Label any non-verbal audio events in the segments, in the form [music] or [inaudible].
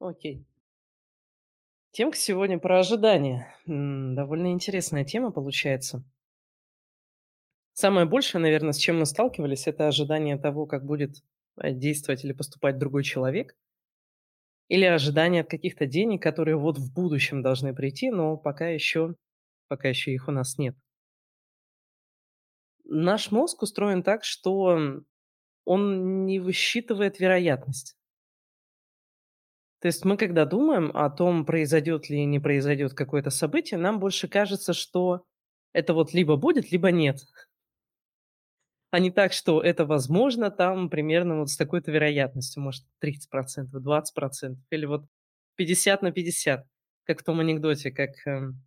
Окей. Темка сегодня про ожидания. Довольно интересная тема получается. Самое большее, наверно, с чем мы сталкивались- это ожидание того, как будет, э, действовать или поступать другой человек. Или ожидание от каких-то денег, которые вот в будущем должны прийти, но пока еще пока еще их у нас нет. Наш мозг устроен так, что он не высчитывает вероятность. То есть мы, когда думаем о том, произойдет ли, не произойдет какое-то событие, нам больше кажется, что это вот либо будет, либо нет. А не так, что это возможно там примерно вот с такой-то вероятностью, может, 30 %, 20 % или вот 50 на 50. Как в том анекдоте, как, эм,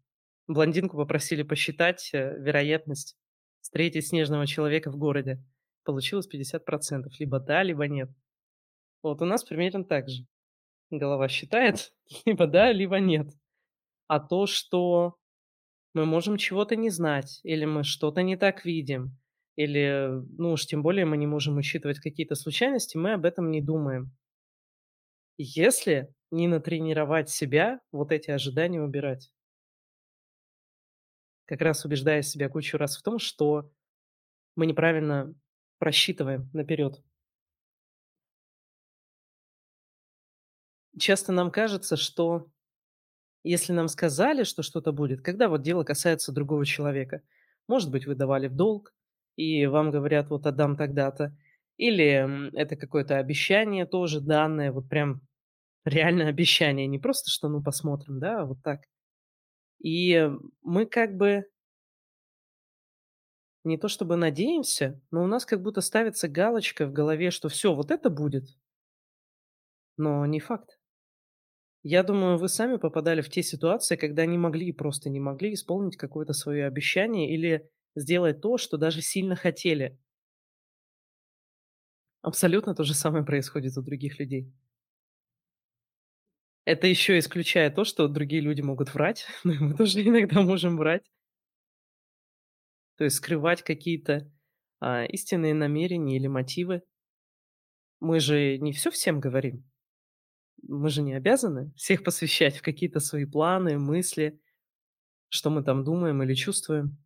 блондинку попросили посчитать, э, вероятность встретить снежного человека в городе. Получилось 50 %. Либо да, либо нет. Вот у нас примерно так же. Голова считает [laughs] либо да, либо нет. А то, что мы можем чего-то не знать, или мы что-то не так видим, или, ну уж тем более мы не можем учитывать какие-то случайности, мы об этом не думаем. Если не натренировать себя вот эти ожидания убирать. Как раз убеждая себя кучу раз в том, что мы неправильно просчитываем наперёд. Часто нам кажется, что если нам сказали, что что-то будет, когда вот дело касается другого человека. Может быть, вы давали в долг, и вам говорят: "Вот отдам тогда-то". Или, это какое-то обещание тоже данное, вот прям реальное обещание, не просто что: "Ну, посмотрим", да, а вот так. И мы как бы не то чтобы надеемся, но у нас как будто ставится галочка в голове, что всё, вот это будет. Но не факт. Я думаю, вы сами попадали в те ситуации, когда не могли, просто не могли исполнить какое-то свое обещание или сделать то, что даже сильно хотели. Абсолютно то же самое происходит у других людей. Это еще исключая то, что другие люди могут врать, [laughs] но и мы тоже иногда можем врать. То есть скрывать какие-то, а, истинные намерения или мотивы. Мы же не всё всем говорим. Мы же не обязаны всех посвящать в какие-то свои планы, мысли, что мы там думаем или чувствуем.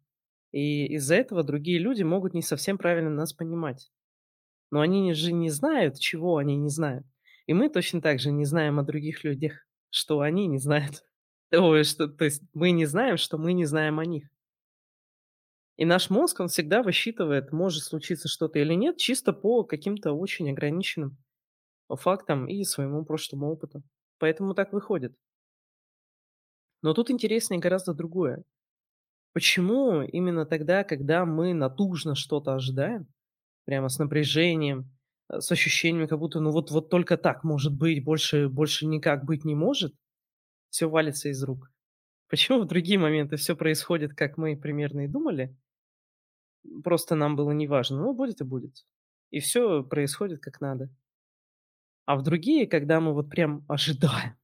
И из-за этого другие люди могут не совсем правильно нас понимать. Но они же не знают, чего они не знают. И мы точно так же не знаем о других людях, что они не знают. [laughs] Ой, что то есть мы не знаем, что мы не знаем о них. И наш мозг, он всегда высчитывает, может случиться что-то или нет, чисто по каким-то очень ограниченным фактам и своему прошлому опыту. Поэтому так выходит. Но тут интереснее гораздо другое. Почему именно тогда, когда мы натужно что-то ожидаем, прямо с напряжением, э, с ощущением, как будто, ну, вот вот только так может быть, больше больше никак быть не может, всё валится из рук? Почему в другие моменты всё происходит, как мы примерно и думали? Просто нам было неважно. Ну, будет и будет. И всё происходит как надо. А в другие, когда мы вот прям ожидаем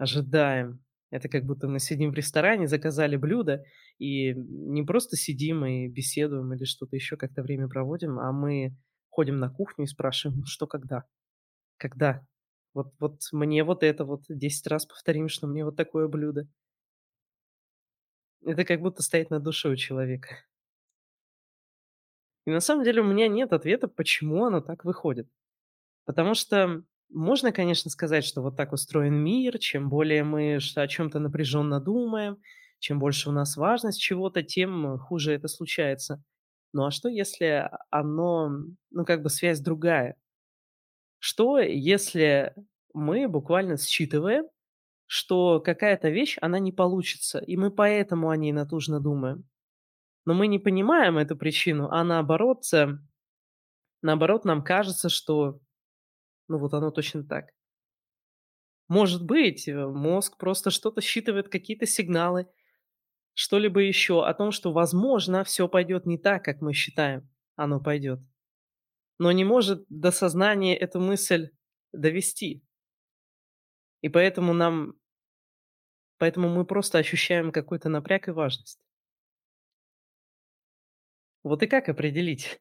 ожидаем. Это как будто мы сидим в ресторане, заказали блюдо и не просто сидим и беседуем или что-то еще, как-то время проводим, а мы ходим на кухню и спрашиваем: "Что когда? Когда? Вот вот мне вот это вот 10 раз повторим, что мне вот такое блюдо". Это как будто стоит над душой у человека. И на самом деле у меня нет ответа, почему оно так выходит. Потому что можно, конечно, сказать, что вот так устроен мир, чем более мы о чём-то напряженно думаем, чем больше у нас важность чего-то, тем хуже это случается. Ну, а что, если оно, ну, как бы связь другая? Что, если мы буквально считываем, что какая-то вещь, она не получится, и мы поэтому о ней натужно думаем? Но мы не понимаем эту причину, а наоборот, э, наоборот, нам кажется, что, ну, вот оно точно так. Может быть, э, мозг просто что-то считывает, какие-то сигналы, что-либо еще о том, что, возможно, всё пойдет не так, как мы считаем, оно пойдет. Но не может до сознания эту мысль довести. И поэтому нам поэтому мы просто ощущаем какой-то напряг и важность. Вот и как определить,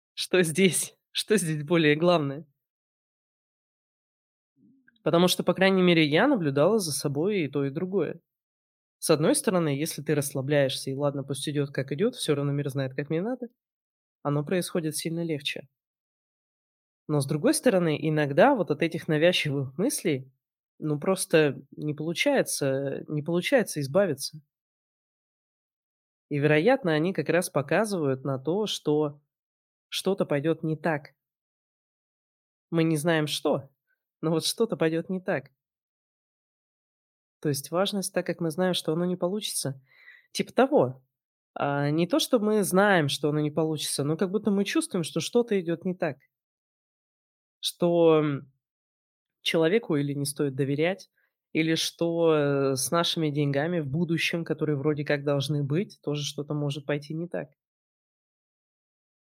[laughs] что здесь что здесь более главное? Потому что, по крайней мере, я наблюдала за собой и то, и другое. С одной стороны, если ты расслабляешься и ладно, пусть идет как идет, все равно мир знает, как мне надо, оно происходит сильно легче. Но с другой стороны, иногда вот от этих навязчивых мыслей, ну просто не получается, не получается избавиться. И, вероятно, они как раз показывают на то, что что-то пойдет не так. Мы не знаем что, но вот что-то пойдет не так. То есть важность, так как мы знаем, что оно не получится. Типа того. А, не то, что мы знаем, что оно не получится, но как будто мы чувствуем, что что-то идет не так. Что человеку или не стоит доверять, или что э, с нашими деньгами в будущем, которые вроде как должны быть, тоже что-то может пойти не так.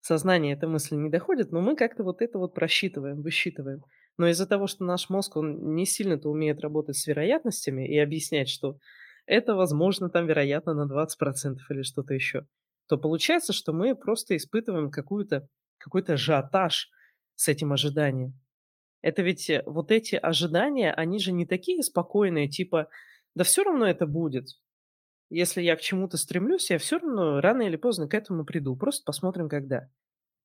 Сознание эта мысль не доходит, но мы как-то вот это вот просчитываем, высчитываем. Но из-за того, что наш мозг, он не сильно-то умеет работать с вероятностями и объяснять, что это возможно там, вероятно, на 20% или что-то еще, то получается, что мы просто испытываем какую-то какой-то ажиотаж с этим ожиданием. Это ведь э, вот эти ожидания, они же не такие спокойные, типа, да все равно это будет. Если я к чему-то стремлюсь, я все равно рано или поздно к этому приду. Просто посмотрим, когда.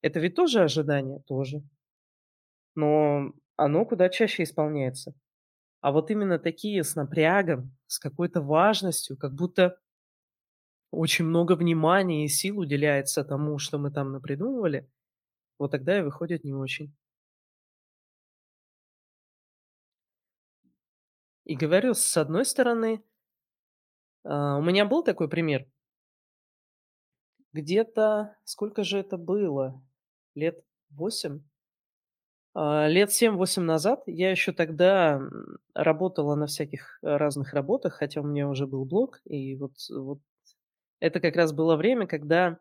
Это ведь тоже ожидание? Тоже. Но оно куда чаще исполняется. А вот именно такие с напрягом, с какой-то важностью, как будто очень много внимания и сил уделяется тому, что мы там напридумывали, вот тогда и выходит не очень. И говорю, с одной стороны, а, у меня был такой пример. Где-то, сколько же это было? Лет 8? А, лет семь-восемь назад я еще тогда работала на всяких э, разных работах, хотя у меня уже был блог, и вот, вот это как раз было время, когда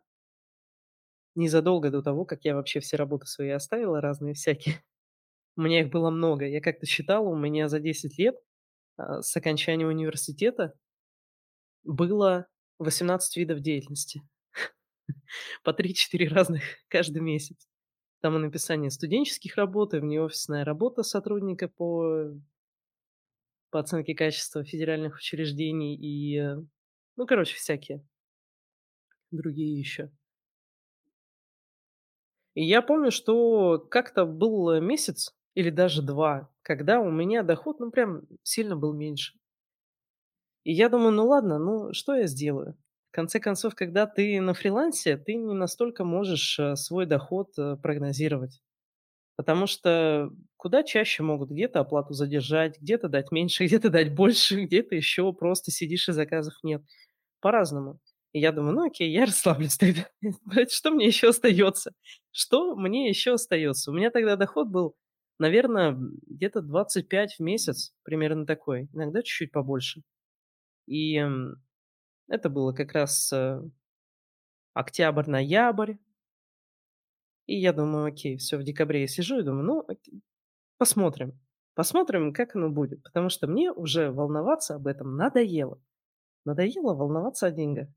незадолго до того, как я вообще все работы свои оставила, разные всякие, у меня их было много. Я как-то считала, у меня за 10 лет а, с окончания университета было 18 видов деятельности. [laughs] По три-четыре разных каждый месяц. Там и написание студенческих работ, и внеофисная работа сотрудника по по оценке качества федеральных учреждений и, э, ну, короче, всякие другие еще. И я помню, что как-то был, месяц или даже 2, когда у меня доход, ну, прям сильно был меньше. И я думаю: "Ну ладно, ну что я сделаю?" Конце концов, когда ты на фрилансе, ты не настолько можешь, э, свой доход, э, прогнозировать. Потому что куда чаще могут где-то оплату задержать, где-то дать меньше, [laughs] где-то дать больше, где-то еще просто сидишь и заказов нет. По-разному. И я думаю: "Ну окей, я [laughs] расслаблюсь тогда. [laughs] Что мне еще остается? Что мне еще остается?" У меня тогда доход был, наверное, где-то 25 в месяц, примерно такой, иногда чуть-чуть побольше. И, это было как раз, э, октябрь-ноябрь. И я думаю: "Окей, все в декабре я сижу и думаю: ну, посмотрим. Посмотрим, как оно будет". Потому что мне уже волноваться об этом надоело. Надоело волноваться о деньгах.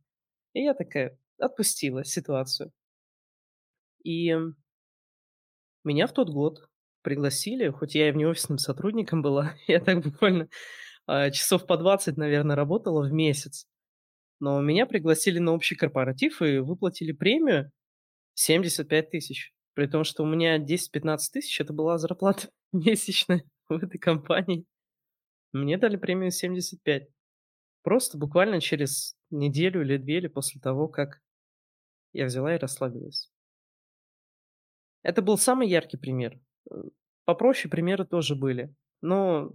И я такая отпустила ситуацию. И, меня в тот год пригласили, хоть я и внеофисным сотрудником была, [laughs] я так буквально, а, часов по 20, наверно, работала в месяц. Но меня пригласили на общий корпоратив и выплатили премию 75 тысяч. При том, что у меня 10-15 тысяч- это была зарплата [laughs] месячная в этой компании. Мне дали премию 75. Просто буквально через неделю или 2 или после того, как я взяла и расслабилась. Это был самый яркий пример. Э, попроще примеры тоже были, но,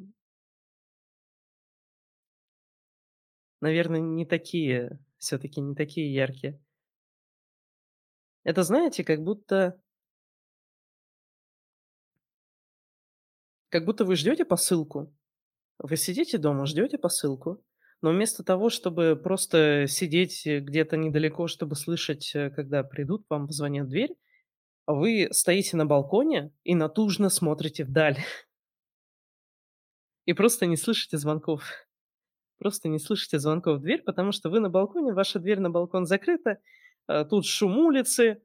наверно, не такие, все таки не такие яркие. Это, знаете, как будто как будто вы ждете посылку. Вы сидите дома, ждете посылку, но вместо того, чтобы просто сидеть, э, где-то недалеко, чтобы слышать, э, когда придут, вам позвонят в дверь, вы стоите на балконе и натужно смотрите вдаль и просто не слышите звонков. Просто не слышите звонков в дверь, потому что вы на балконе, ваша дверь на балкон закрыта, э, тут шум улицы,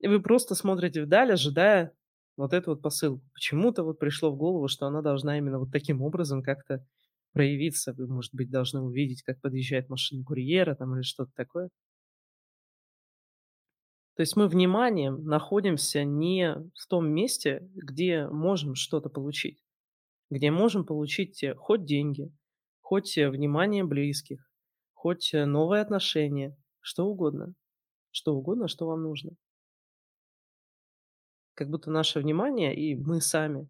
и вы просто смотрите вдаль, ожидая Вот это вот посыл. Почему-то вот пришло в голову, что она должна именно вот таким образом как-то проявиться. Вы, может быть, должны увидеть, как подъезжает машина курьера там или что-то такое. То есть мы вниманием находимся не в том месте, где можем что-то получить, где можем получить э, хоть деньги, хоть э, внимание близких, хоть э, новые отношения, что угодно, что угодно, что вам нужно. Как будто наше внимание и мы сами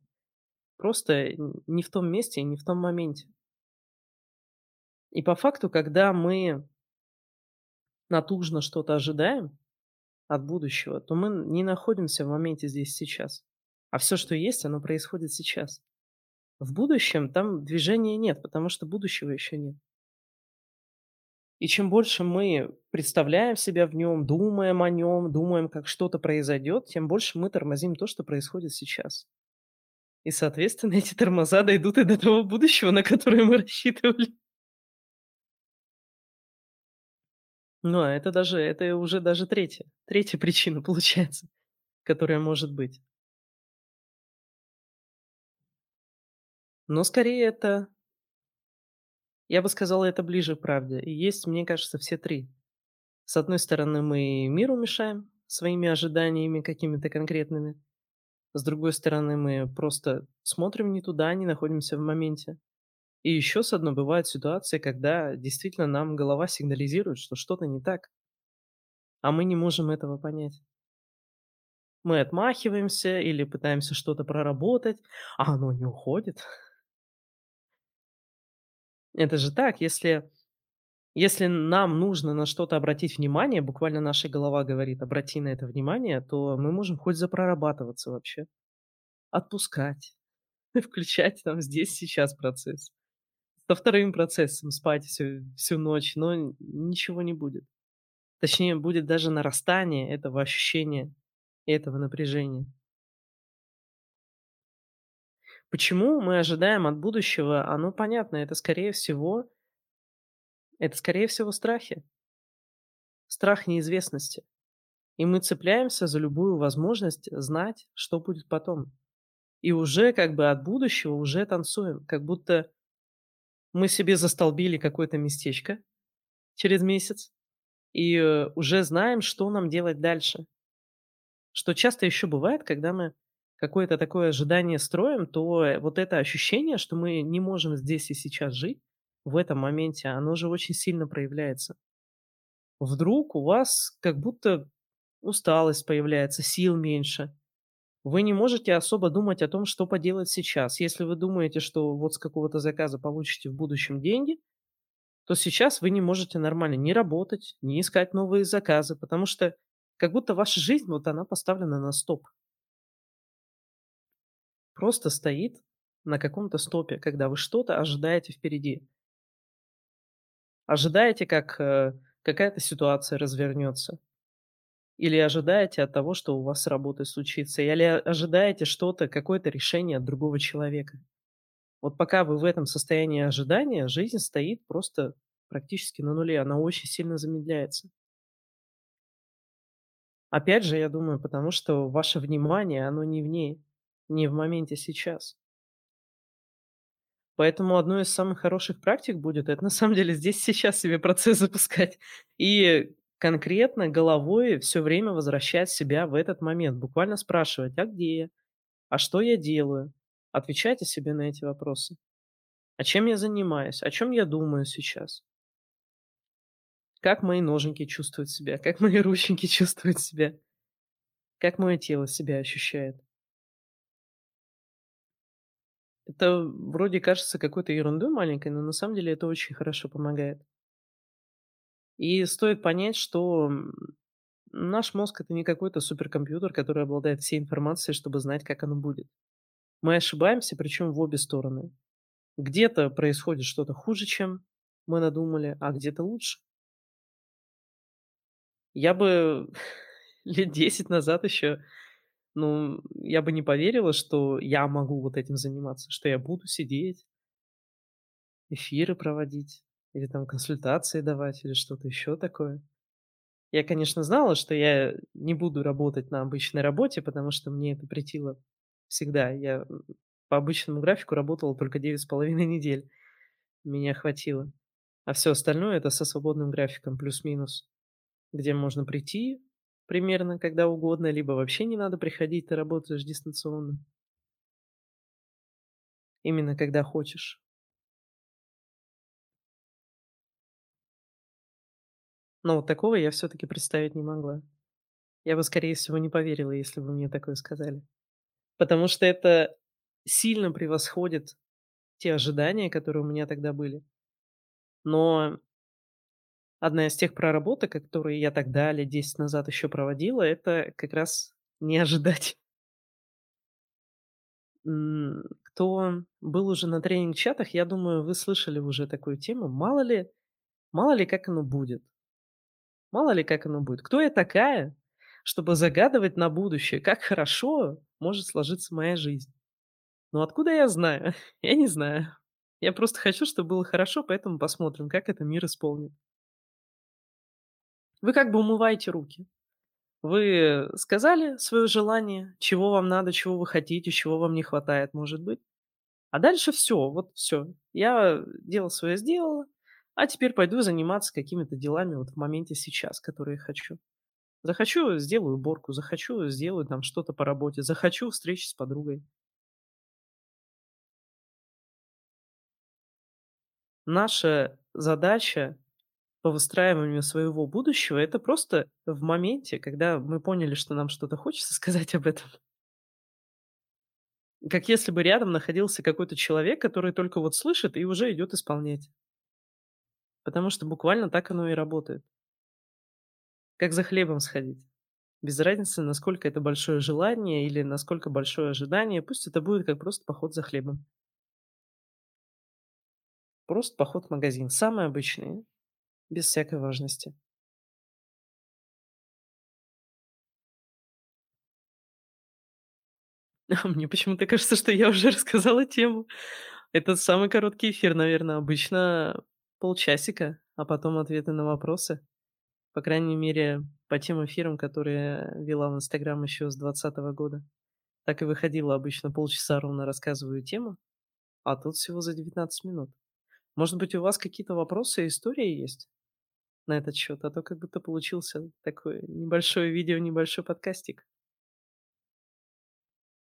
просто не в том месте и не в том моменте. И по факту, когда мы натужно что-то ожидаем от будущего, то мы не находимся в моменте здесь сейчас. А все, что есть, оно происходит сейчас. В будущем там движения нет, потому что будущего еще нет. И чем больше мы представляем себя в нем, думаем о нем, думаем, как что-то произойдет, тем больше мы тормозим то, что происходит сейчас. И, соответственно, [laughs] эти тормоза дойдут и до того будущего, на которое мы рассчитывали. Ну, а это даже, это уже даже третья, третья причина [laughs] получается, которая может быть. Но скорее это, я бы сказал, это ближе к правде. И есть, мне кажется, все три. С одной стороны, мы миру мешаем своими ожиданиями какими-то конкретными. С другой стороны, мы просто смотрим не туда, не находимся в моменте. И еще с одной бывают ситуации, когда действительно нам голова сигнализирует, что что-то не так, а мы не можем этого понять. Мы отмахиваемся или пытаемся что-то проработать, а оно не уходит. Это же так, если, если нам нужно на что-то обратить внимание, буквально наша голова говорит, обрати на это внимание, то мы можем хоть запрорабатываться вообще, отпускать, [laughs] включать там здесь сейчас процесс. Со вторым процессом спать всю, всю ночь, но ничего не будет. Точнее, будет даже нарастание этого ощущения этого напряжения. Почему мы ожидаем от будущего? Оно понятно, это скорее всего, это скорее всего страхи. Страх неизвестности. И мы цепляемся за любую возможность знать, что будет потом. И уже как бы от будущего уже танцуем, как будто мы себе застолбили какое-то местечко через месяц и э, уже знаем, что нам делать дальше. Что часто еще бывает, когда мы какое-то такое ожидание строим, то э, вот это ощущение, что мы не можем здесь и сейчас жить, в этом моменте, оно же очень сильно проявляется. Вдруг у вас как будто усталость появляется, сил меньше. Вы не можете особо думать о том, что поделать сейчас. Если вы думаете, что вот с какого-то заказа получите в будущем деньги, то сейчас вы не можете нормально ни работать, ни искать новые заказы, потому что как будто ваша жизнь, вот она поставлена на стоп. Просто стоит на каком-то стопе, когда вы что-то ожидаете впереди. Ожидаете, как э, какая-то ситуация развернется. Или ожидаете от того, что у вас с работой случится. Или ожидаете что-то, какое-то решение от другого человека. Вот пока вы в этом состоянии ожидания, жизнь стоит просто практически на нуле. Она очень сильно замедляется. Опять же, я думаю, потому что ваше внимание, оно не в ней, не в моменте сейчас. Поэтому одной из самых хороших практик будет это на самом деле здесь сейчас себе процесс запускать. И конкретно головой все время возвращать себя в этот момент. Буквально спрашивать, а где я? А что я делаю? Отвечайте себе на эти вопросы. А чем я занимаюсь? О чем я думаю сейчас? Как мои ноженьки чувствуют себя? Как мои рученьки [laughs] чувствуют себя? Как мое тело себя ощущает? Это вроде кажется какой-то ерундой маленькой, но на самом деле это очень хорошо помогает. И стоит понять, что наш мозг это не какой-то суперкомпьютер, который обладает всей информацией, чтобы знать, как оно будет. Мы ошибаемся, причем в обе стороны. Где-то происходит что-то хуже, чем мы надумали, а где-то лучше. Я бы [laughs] лет 10 назад еще, ну, я бы не поверила, что я могу вот этим заниматься, что я буду сидеть, эфиры проводить, или там консультации давать, или что-то еще такое. Я, конечно, знала, что я не буду работать на обычной работе, потому что мне это претило Всегда. Я, по обычному графику работала только 9,5 недель. Меня хватило. А всё остальное- это со свободным графиком плюс-минус, где можно прийти примерно когда угодно, либо вообще не надо приходить, ты работаешь дистанционно. Именно когда хочешь. Но вот такого я всё-таки представить не могла. Я бы, скорее всего, не поверила, если бы мне такое сказали. Потому что это сильно превосходит те ожидания, которые у меня тогда были. Но одна из тех проработок, которые я тогда, лет 10 назад, еще проводила- это как раз не ожидать. Кто был уже на тренинг-чатах, я думаю, вы слышали уже такую тему: мало ли мало ли как оно будет. Мало ли как оно будет. Кто я такая, чтобы загадывать на будущее, как хорошо может сложиться моя жизнь? Ну, откуда я знаю? [laughs] Я не знаю. Я просто хочу, чтоб было хорошо, поэтому посмотрим, как это мир исполнит. Вы как бы умываете руки. Вы сказали свое желание, чего вам надо, чего вы хотите, чего вам не хватает, может быть. А дальше всё, вот всё. Я дело свое сделала, а теперь пойду заниматься какими-то делами вот в моменте сейчас, которые хочу. Захочу- сделаю уборку, захочу- сделаю там что-то по работе, захочу- встречусь с подругой. Наша задача по выстраиванию своего будущего- это просто в моменте, когда мы поняли, что нам что-то хочется, [laughs] сказать об этом. Как если бы рядом находился какой-то человек, который только вот слышит и уже идет исполнять. Потому что буквально так оно и работает. Как за хлебом сходить. Без разницы, насколько это большое желание или насколько большое ожидание, пусть это будет как просто поход за хлебом. Просто поход в магазин, самый обычный, без всякой важности. [laughs] Мне почему-то кажется, что я уже [laughs] рассказала тему. Это самый короткий эфир, наверно, обычно полчасика, а потом ответы на вопросы. По крайней мере, по тем эфирам, которые вела в "Инстаграм" еще с 20 года. Так и выходило обычно: полчаса ровно рассказываю тему, а тут всего за 19 минут. Может быть, у вас какие-то вопросы, истории есть на этот счет? А то как будто получился такой небольшое видео, небольшой подкастик.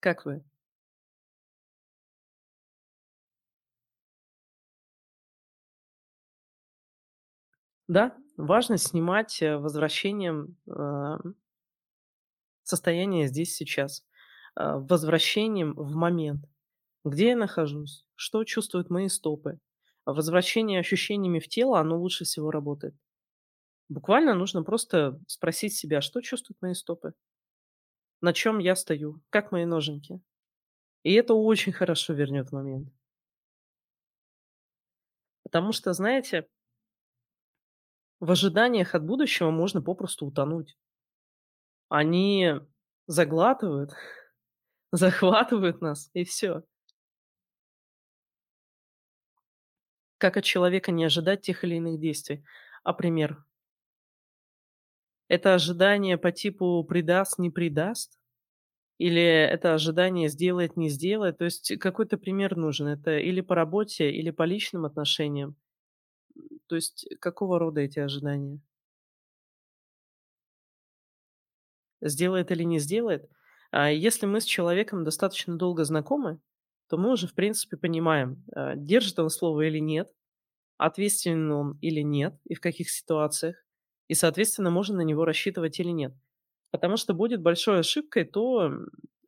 Как вы? Да, важно снимать, э, возвращением, ам состояние здесь, сейчас. А, возвращением в момент. Где я нахожусь? Что чувствуют мои стопы? Возвращение ощущениями в тело- оно лучше всего работает. Буквально нужно просто спросить себя: "Что чувствуют мои стопы? На чём я стою? Как мои ноженьки?" И это очень [laughs] хорошо вернет момент. Потому что, знаете в ожиданиях от будущего можно попросту утонуть. Они заглатывают, [laughs] захватывают нас, и всё. Как от человека не ожидать тех или иных действий? А пример? Это ожидание по типу предаст, не предаст? Или это ожидание сделает, не сделает? То есть какой-то пример нужен. Это или по работе, или по личным отношениям. То есть какого рода эти ожидания? Сделает или не сделает? А если мы с человеком достаточно долго знакомы, то мы уже, в принципе, понимаем, а, держит он слово или нет, ответственен он или нет и в каких ситуациях, и, соответственно, можно на него рассчитывать или нет. Потому что будет большой ошибкой то,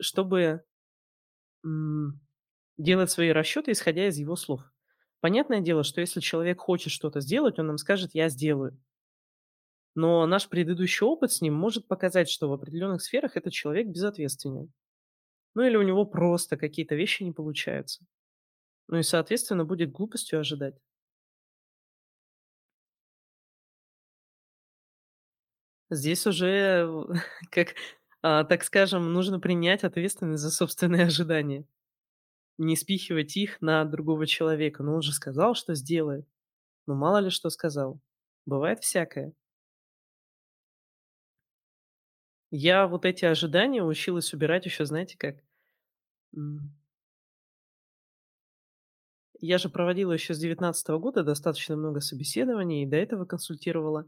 чтобы делать свои расчеты, исходя из его слов. Понятное дело, что если человек хочет что-то сделать, он нам скажет: "Я сделаю". Но наш предыдущий опыт с ним может показать, что в определенных сферах этот человек безответственен. Ну, или у него просто какие-то вещи не получаются. Ну и, соответственно, будет глупостью ожидать. Здесь уже, [laughs] как, а, так скажем, нужно принять ответственность за собственные [laughs] ожидания. Не спихивать их на другого человека. Ну, он же сказал, что сделает. Ну, мало ли что сказал. Бывает всякое. Я вот эти ожидания училась убирать еще, знаете как? Я же проводила еще с девятнадцатого года достаточно много собеседований, и до этого консультировала.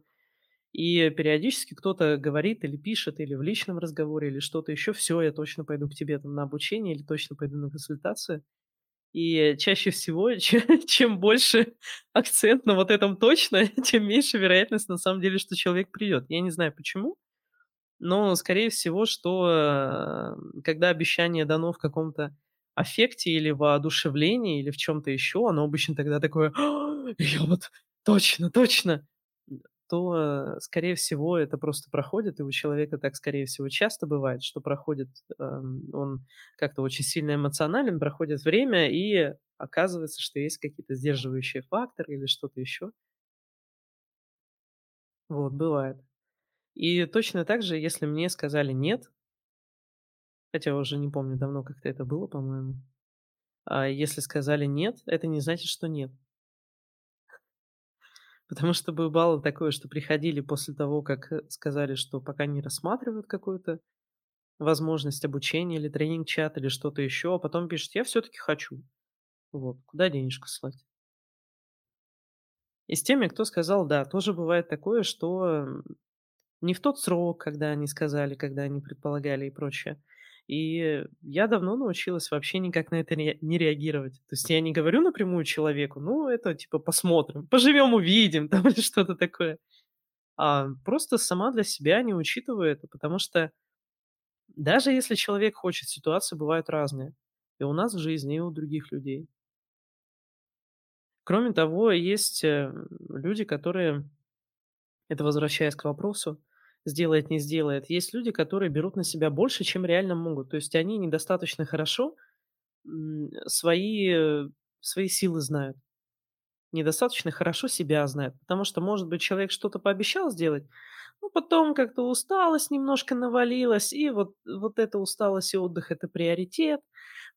И периодически кто-то говорит или пишет, или в личном разговоре, или что-то еще: "Всё, я точно пойду к тебе там на обучение или точно пойду на консультацию". И чаще всего, [laughs] че чем больше [laughs] акцент на вот этом "точно", [laughs] тем меньше вероятность на самом деле, что человек придет. Я не знаю почему, но, скорее всего, что, э, когда обещание дано в каком-то аффекте или воодушевлении, или в чём-то еще, оно обычно тогда такое: "Я вот точно, точно!" То, э, скорее всего, это просто проходит, и у человека так, скорее всего, часто бывает, что проходит, эм, он как-то очень сильно эмоционален, проходит время, и оказывается, что есть какие-то сдерживающие факторы или что-то еще. Вот, бывает. И точно так же, если мне сказали "нет" хотя уже не помню, давно как-то это было, по-моему. А если сказали "нет", это не значит, что нет. Потому что бывало такое, что приходили после того, как, э, сказали, что пока не рассматривают какую-то возможность обучения или тренинг-чат, или что-то еще, а потом пишут: "Я всё-таки хочу". Вот. Куда денежку слать? И с теми, кто сказал "да", тоже бывает такое, что, не в тот срок, когда они сказали, когда они предполагали и прочее. И я давно научилась вообще никак на это не реагировать. То есть я не говорю напрямую человеку: "Ну, это типа посмотрим, поживем- увидим", [laughs] там или что-то такое. А просто сама для себя не учитываю это, потому что даже если человек хочет, ситуации бывают разные. И у нас в жизни, и у других людей. Кроме того, есть, э, люди, которые это возвращаясь к вопросу: сделает, не сделает. Есть люди, которые берут на себя больше, чем реально могут. То есть они недостаточно хорошо, свои, свои силы знают. Недостаточно хорошо себя знают. Потому что, может быть, человек что-то пообещал сделать, но потом как-то усталость немножко навалилась, и вот вот эта усталость и отдых- это приоритет.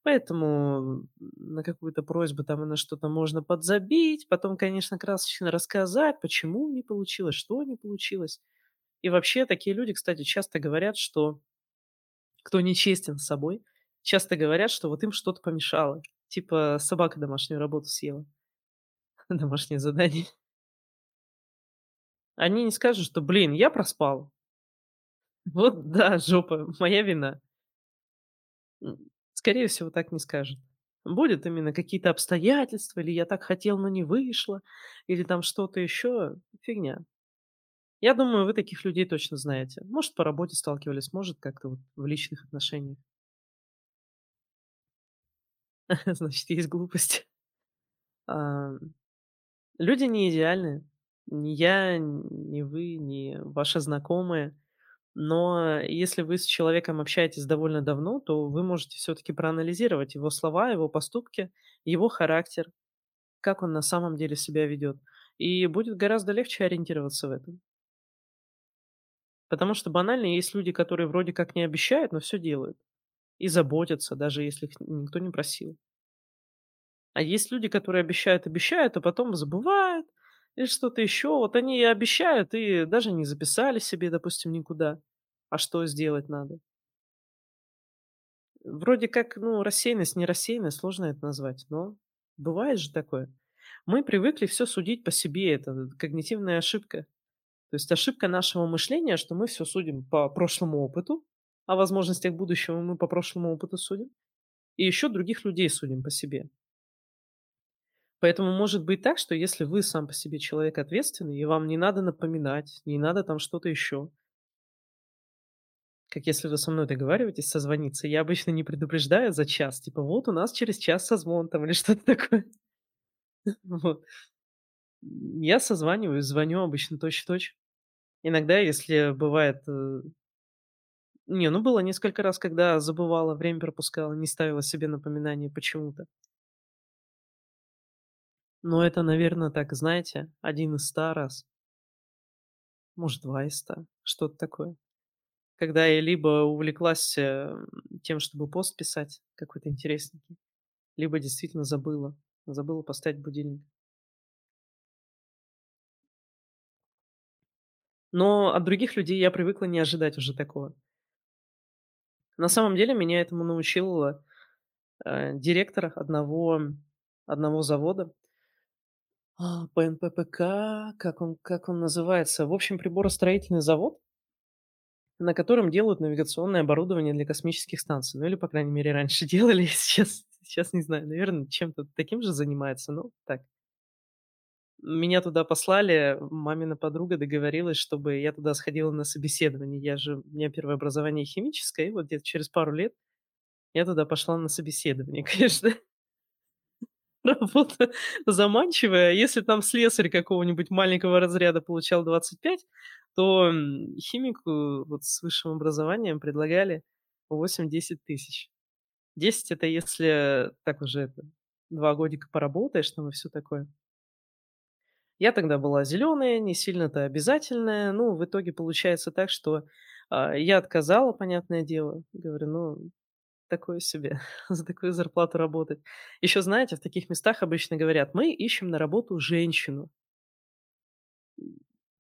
Поэтому на какую-то просьбу там и на что-то можно подзабить. Потом, конечно, красочно рассказать, почему не получилось, что не получилось. И вообще такие люди, кстати, часто говорят, что кто нечестен с собой, часто говорят, что вот им что-то помешало. Типа собака домашнюю работу съела. [laughs] Домашнее задание. Они не скажут, что: "Блин, я проспал". Вот [laughs] да, жопа, моя вина. Скорее всего, так не скажут. Будет именно какие-то обстоятельства, или "я так хотел, но не вышло", или там что-то еще. Фигня. Я думаю, вы таких людей точно знаете. Может, по работе сталкивались, может, как-то вот в личных отношениях. [laughs] Значит, есть глупость. Ам, люди не идеальны. Ни я, ни вы, ни ваши знакомые. Но если вы с человеком общаетесь довольно давно, то вы можете всё-таки проанализировать его слова, его поступки, его характер, как он на самом деле себя ведет. И будет гораздо легче ориентироваться в этом. Потому что банально есть люди, которые вроде как не обещают, но всё делают. И заботятся, даже если их никто не просил. А есть люди, которые обещают обещают, а потом забывают или что-то еще. Вот они и обещают, и даже не записали себе, допустим, никуда, а что сделать надо. Вроде как, ну, рассеянность, не рассеянность, сложно это назвать, но бывает же такое. Мы привыкли всё судить по себе, это когнитивная ошибка. То есть ошибка нашего мышления, что мы всё судим по прошлому опыту, о возможностях будущего мы по прошлому опыту судим, и еще других людей судим по себе. Поэтому может быть так, что если вы сам по себе человек ответственный, и вам не надо напоминать, не надо там что-то еще как если вы со мной договариваетесь созвониться, я обычно не предупреждаю за час, типа: "Вот у нас через час созвон", там или [laughs] что-то такое. Вот. Я созваниваюсь, звоню обычно точь-в-точь. Иногда, если бывает, э Не, ну, было несколько раз, когда забывала, время пропускала, не ставила себе напоминание почему-то. Но это, наверно, так, знаете, 1 из 100 раз. Может, 2 из 100, что-то такое. Когда я либо увлеклась, эм, тем, чтобы пост писать какой-то интересненький, либо действительно забыла, забыла поставить будильник. Но от других людей я привыкла не ожидать уже такого. На самом деле меня этому научил э, директора одного одного завода. А, по НППК, как он как он называется? В общем, приборостроительный завод на котором делают навигационное оборудование для космических станций. Ну, или, по крайней мере, раньше [laughs] делали. Сейчас сейчас не знаю, наверно, чем-то таким же занимается, но так. Меня туда послали, мамина подруга договорилась, чтобы я туда сходила на собеседование. Я же у меня первое образование химическое, и вот где-то через пару лет я туда пошла на собеседование. [laughs] Конечно работа заманчивая. Если там слесарь какого-нибудь маленького разряда получал 25, то, химику вот с высшим образованием предлагали 8-10 тысяч. 10 это если так уже это 2 годика поработаешь там и всё такое. Я тогда была зелёная, не сильно-то обязательная. Ну, в итоге получается так, что, а, я отказала, понятное дело. Говорю: "Ну, такое себе, [laughs] за такую зарплату работать". Ещё, знаете, в таких местах обычно говорят: "Мы ищем на работу женщину".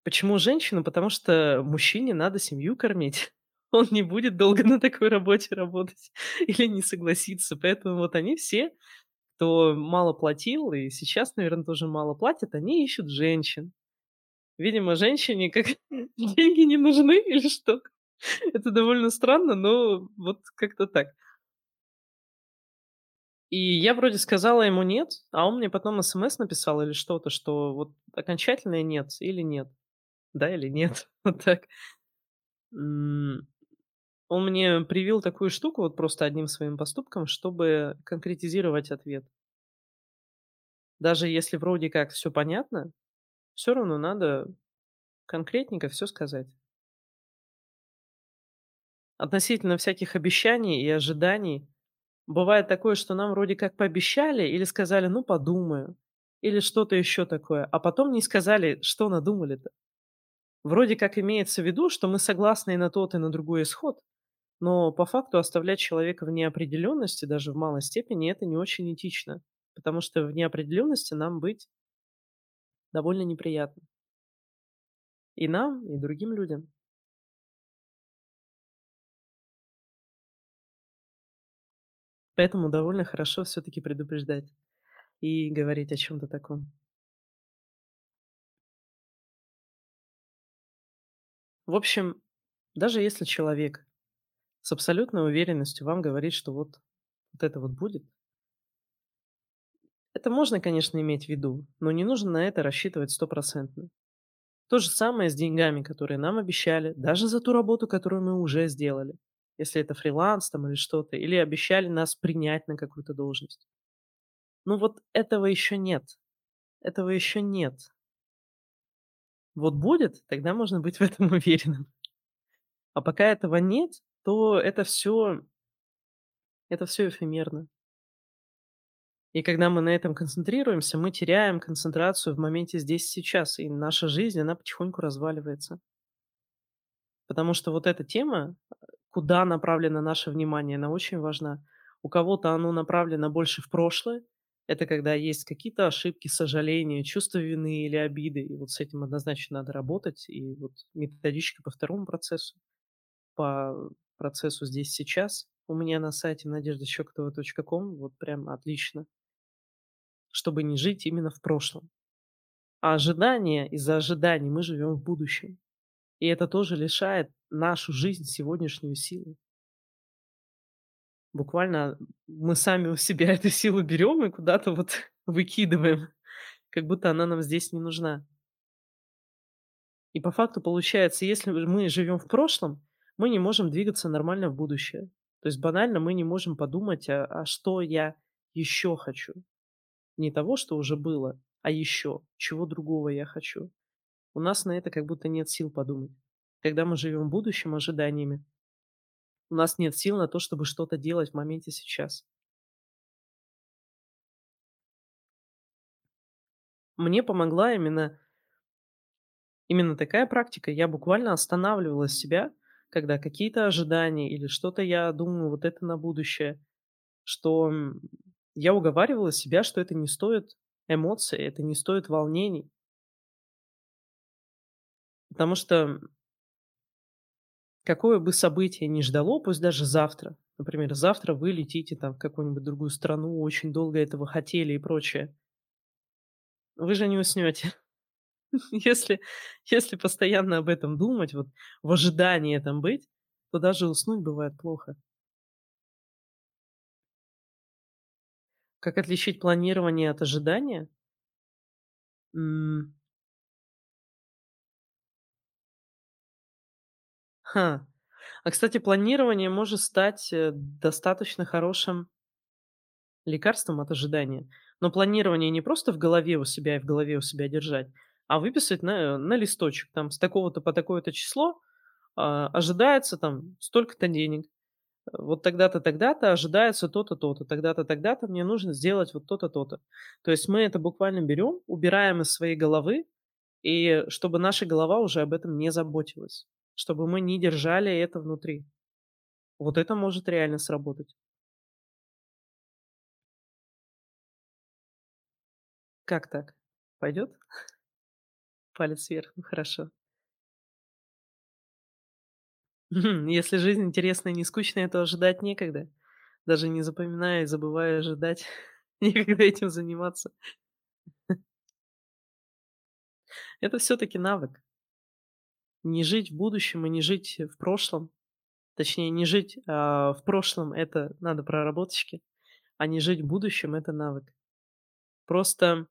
Почему женщину? Потому что мужчине надо семью кормить. [laughs] Он не будет долго на такой работе работать [laughs] или не согласится. Поэтому вот они все, кто мало платил и сейчас, наверно, тоже мало платят, они ищут женщин. Видимо, женщине как [laughs] деньги не нужны или что? Это довольно странно, но вот как-то так. И я вроде сказала ему "нет", а он мне потом смс написал или что-то, что вот окончательное "нет" или "нет". Да или нет? [laughs] Вот так. Он мне привил такую штуку вот просто одним своим поступком, чтобы конкретизировать ответ. Даже если вроде как всё понятно, всё равно надо конкретненько всё сказать. Относительно всяких обещаний и ожиданий бывает такое, что нам вроде как пообещали или сказали: "Ну, подумаю", или что-то ещё такое, а потом не сказали, что надумали-то. Вроде как имеется в виду, что мы согласны и на тот, и на другой исход, но по факту оставлять человека в неопределенности, даже в малой степени, это не очень этично, потому что в неопределенности нам быть довольно неприятно. И нам, и другим людям. Поэтому довольно хорошо всё-таки предупреждать и говорить о чём-то таком. В общем, даже если человек с абсолютной уверенностью вам говорит, что вот вот это вот будет это можно, конечно, иметь в виду, но не нужно на это рассчитывать стопроцентно. То же самое с деньгами, которые нам обещали, даже за ту работу, которую мы уже сделали. Если это фриланс там или что-то, или обещали нас принять на какую-то должность. Ну, вот этого ещё нет. Этого ещё нет. Вот будет, тогда можно быть в этом [laughs] уверенным. А пока этого нет, то это всё это всё эфемерно. И когда мы на этом концентрируемся, мы теряем концентрацию в моменте здесь и сейчас, и наша жизнь, она потихоньку разваливается. Потому что вот эта тема, куда направлено наше внимание, она очень важна. У кого-то оно направлено больше в прошлое. Это когда есть какие-то ошибки, сожаления, чувство вины или обиды. И вот с этим однозначно надо работать. И вот методичка по 2 процессу, по процессу здесь, сейчас у меня на сайте nadеждащекотова.ком. Вот прям отлично. Чтобы не жить именно в прошлом. А ожидания из-за ожиданий мы живем в будущем. И это тоже лишает нашу жизнь сегодняшнюю силы. Буквально мы сами у себя эту силу берем и куда-то вот [laughs] выкидываем, как будто она нам здесь не нужна. И по факту получается, если мы живем в прошлом, мы не можем двигаться нормально в будущее. То есть банально мы не можем подумать: "А а что я ещё хочу?" Не того, что уже было, а ещё, чего другого я хочу. У нас на это как будто нет сил подумать. Когда мы живем будущим ожиданиями у нас нет сил на то, чтобы что-то делать в моменте сейчас. Мне помогла именно именно такая практика. Я буквально останавливала себя, когда какие-то ожидания или что-то я думаю вот это на будущее, что, я уговаривала себя, что это не стоит эмоций, это не стоит волнений. Потому что какое бы событие ни ждало, пусть даже завтра, Например, завтра вы летите там в какую-нибудь другую страну, очень долго этого хотели и прочее. Вы же не уснете. [laughs] Если если постоянно об этом думать, вот в ожидании этом быть, то даже уснуть бывает плохо. Как отличить планирование от ожидания? Ха. А, кстати, планирование может стать, э, достаточно хорошим лекарством от ожидания. Но планирование не просто в голове у себя и в голове у себя держать, а выписать на на листочек. Там с такого-то по такое-то число, а, ожидается там столько-то денег. Э, вот тогда-то, тогда-то ожидается то-то, то-то. Тогда-то, тогда-то мне нужно сделать вот то-то, то-то. То есть мы это буквально берем, убираем из своей головы, и чтобы наша голова уже об этом не заботилась, чтобы мы не держали это внутри. Вот это может реально сработать. Как так? Пойдет? Палец вверх. Ну, хорошо. Если жизнь интересная и не скучная, то ожидать некогда. Даже не запоминая и забывая ожидать, [laughs] некогда этим заниматься. Это всё-таки навык. Не жить в будущем и не жить в прошлом. Точнее, не жить, а, в прошлом- это надо проработочки, а не жить в будущем- это навык. Просто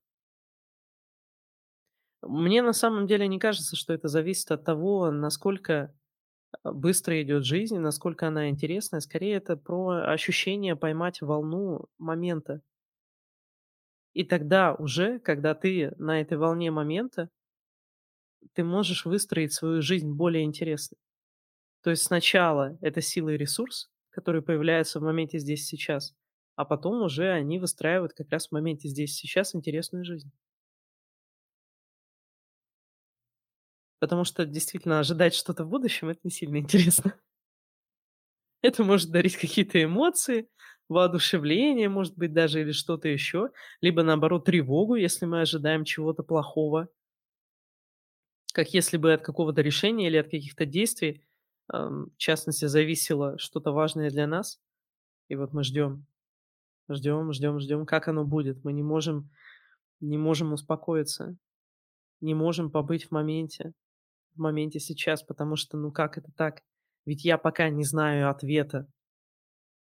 мне на самом деле не кажется, что это зависит от того, насколько, а, быстро идет жизнь насколько она интересная. Скорее, это про ощущение поймать волну момента. И тогда уже, когда ты на этой волне момента ты можешь выстроить свою жизнь более интересной. То есть сначала это сила и ресурс, который появляется в моменте здесь сейчас, а потом уже они выстраивают как раз в моменте здесь сейчас интересную жизнь. Потому что действительно ожидать что-то в будущем- это не сильно интересно. [laughs] Это может дарить какие-то эмоции, воодушевление, может быть, даже или что-то еще, либо, наоборот, тревогу, если мы ожидаем чего-то плохого. Как если бы от какого-то решения или от каких-то действий, в частности, зависело что-то важное для нас. И вот мы ждем, ждем, ждем, ждем, как оно будет. Мы не можем не можем успокоиться, не можем побыть в моменте, в моменте сейчас, потому что, ну, как это так? Ведь я пока не знаю ответа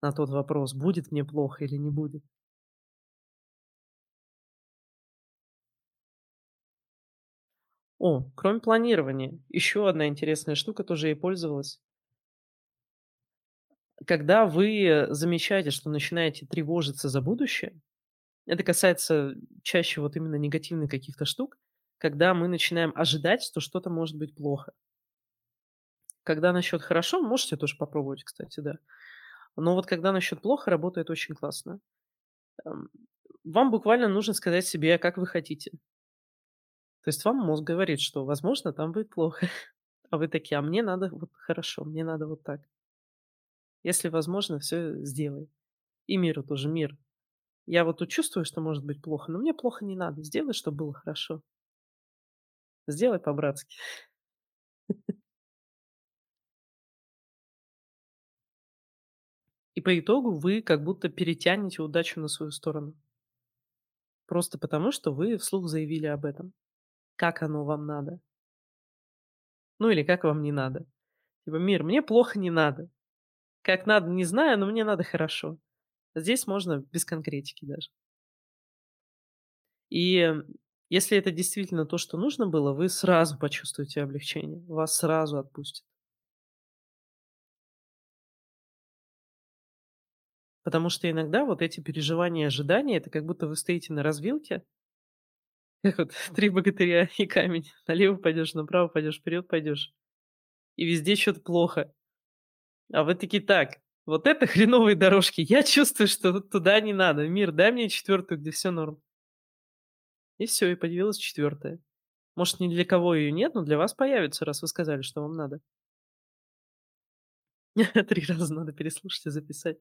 на тот вопрос, будет мне плохо или не будет. О, кроме планирования, еще одна интересная штука, тоже ей пользовалась. Когда вы замечаете, что начинаете тревожиться за будущее, это касается чаще вот именно негативных каких-то штук, когда мы начинаем ожидать, что что-то может быть плохо. Когда насчет хорошо, можете тоже попробовать, кстати, да. Но вот когда насчет плохо, работает очень классно. Ам, вам буквально нужно сказать себе, как вы хотите. То есть вам мозг говорит, что, возможно, там будет плохо, [laughs] а вы такие: "А мне надо вот хорошо, мне надо вот так". Если возможно, всё сделай. И миру тоже: "Мир, я вот тут чувствую, что может быть плохо, но мне плохо не надо. Сделай, чтоб было хорошо". Сделай по-братски. И по итогу вы как будто перетянете удачу на свою сторону. Просто потому, что вы вслух заявили об этом. Как оно вам надо. Ну, или как вам не надо. Типа: "Мир, мне плохо не надо. Как надо, не знаю, но мне надо хорошо". Здесь можно без конкретики даже. И если это действительно то, что нужно было, вы сразу почувствуете облегчение, вас сразу отпустит. Потому что иногда вот эти переживания и ожидания- это как будто вы стоите на развилке как вот [laughs] "Три богатыря и камень": налево пойдешь, направо пойдешь, вперед пойдешь, и везде чё-то плохо. А вы такие: "Так, вот это [laughs] хреновые дорожки, я чувствую, что туда не надо. Мир, дай мне четвертую, где всё норм". И всё, и появилась четвертая. Может, ни для кого её нет, но для вас появится, раз вы сказали, что вам надо. [laughs] 3 раза надо переслушать и записать.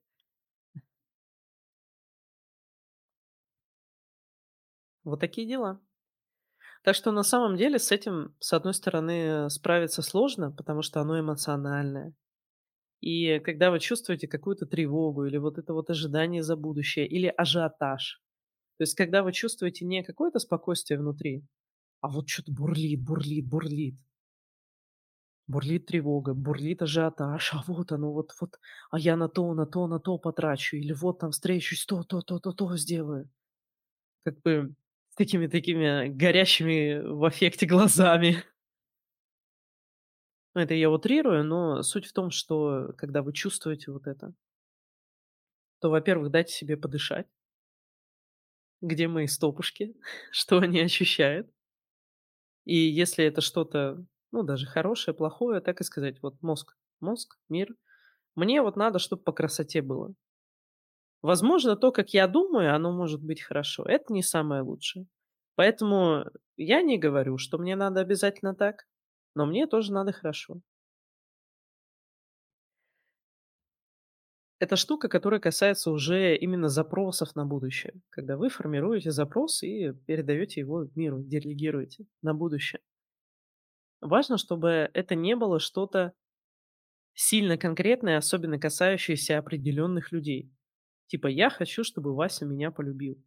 Вот такие дела. Так что на самом деле с этим, с одной стороны, справиться сложно, потому что оно эмоциональное. И когда вы чувствуете какую-то тревогу или вот это вот ожидание за будущее, или ажиотаж, то есть когда вы чувствуете не какое-то спокойствие внутри, а вот чё-то бурлит, бурлит, бурлит. Бурлит тревога, бурлит ажиотаж, а вот оно, вот вот, а я на то, на то, на то потрачу, или вот там встречусь, то, то, то, то, то сделаю. Как бы с такими такими горящими в аффекте глазами. Ну, это я утрирую, но суть в том, что когда вы чувствуете вот это то, во-первых, дайте себе подышать. Где мои стопушки? [laughs] Что они ощущают? И если это что-то, ну, даже хорошее, плохое, так и сказать: "Вот мозг, мозг, мир, мне вот надо, чтоб по красоте было". Возможно, то, как я думаю, оно может быть хорошо. Это не самое лучшее. Поэтому я не говорю, что мне надо обязательно так, но мне тоже надо хорошо. Это штука, которая касается уже именно запросов на будущее. Когда вы формируете запрос и передаёте его миру, делегируете на будущее. Важно, чтобы это не было что-то сильно конкретное, особенно касающееся определённых людей. Типа: "Я хочу, чтобы Вася меня полюбил".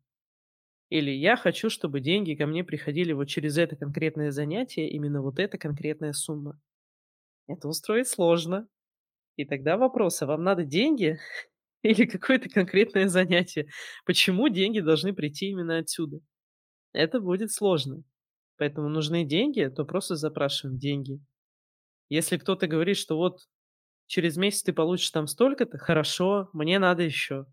Или: "Я хочу, чтобы деньги ко мне приходили вот через это конкретное занятие, именно вот эта конкретная сумма". Это устроить сложно. И тогда вопрос: а вам надо деньги [laughs] или какое-то конкретное занятие? Почему деньги должны прийти именно отсюда? Это будет сложно. Поэтому нужны деньги, то просто запрашиваем деньги. Если кто-то говорит, что вот через месяц ты получишь там столько-то- хорошо, мне надо ещё.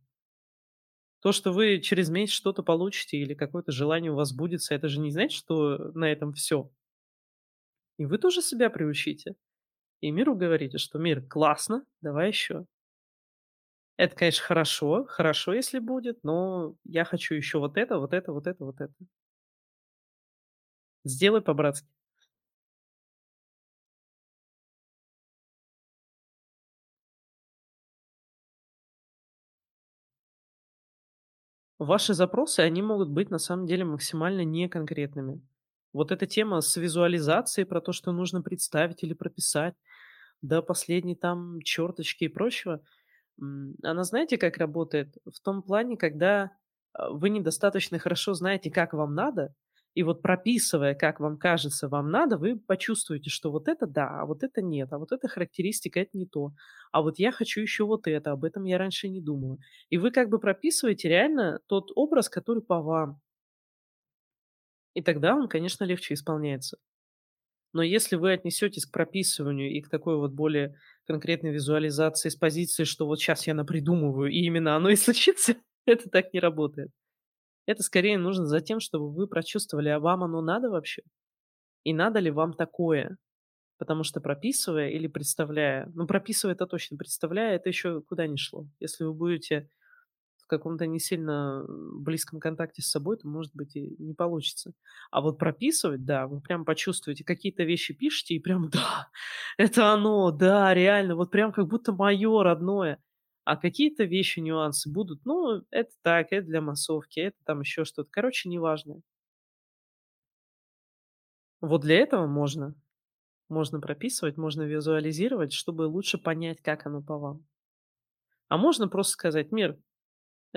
То, что вы через месяц что-то получите или какое-то желание у вас сбудется, это же не значит, что на этом всё. И вы тоже себя приучите. И миру говорите, что: "Мир, классно, давай ещё". Это, конечно, хорошо, хорошо, если будет, но я хочу ещё вот это, вот это, вот это, вот это. Сделай по-братски. Ваши запросы, они могут быть на самом деле максимально неконкретными. Вот эта тема с визуализацией про то, что нужно представить или прописать до последней там чёрточки и прочего, она знаете, как работает? В том плане, когда, а, вы недостаточно хорошо знаете, как вам надо, и вот прописывая, как вам кажется, вам надо, вы почувствуете, что вот это- да, а вот это- нет, а вот эта характеристика- это не то, а вот я хочу ещё вот это, об этом я раньше не думала. И вы как бы прописываете реально тот образ, который по вам. И тогда он, конечно, легче исполняется. Но если вы отнесётесь к прописыванию и к такой вот более конкретной визуализации с позиции, что вот щас я напридумываю, и именно оно и случится, [laughs] это так не работает. Это скорее нужно за тем, чтобы вы прочувствовали, а вам оно надо вообще? И надо ли вам такое? Потому что прописывая или представляя, ну, прописывая- это точно, представляя- это ещё куда ни шло. Если вы будете в каком-то не сильно, близком контакте с собой, то, может быть, и не получится. А вот прописывать- да, вы прям почувствуете, какие-то вещи пишете и прям: [laughs] "Да, это оно, да, реально, вот прям как будто моё родное". А какие-то вещи, нюансы будут, ну, это так, это для массовки, это там ещё что-то. Короче, неважно. Вот для этого можно. Можно прописывать, можно визуализировать, чтобы лучше понять, как оно по вам. А можно просто сказать: "Мир,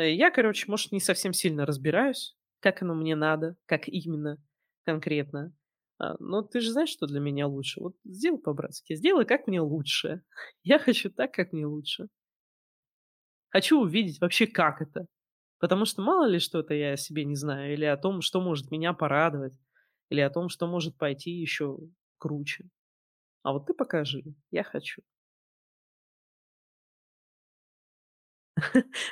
я, короче, может, не совсем сильно разбираюсь, как оно мне надо, как именно, конкретно, а, но ты же знаешь, что для меня лучше. Вот сделай по-братски, сделай, как мне лучше. [laughs] Я хочу так, как мне лучше". Хочу увидеть вообще, как это. Потому что мало ли что-то я о себе не знаю или о том, что может меня порадовать, или о том, что может пойти ещё круче. А вот ты покажи, я хочу.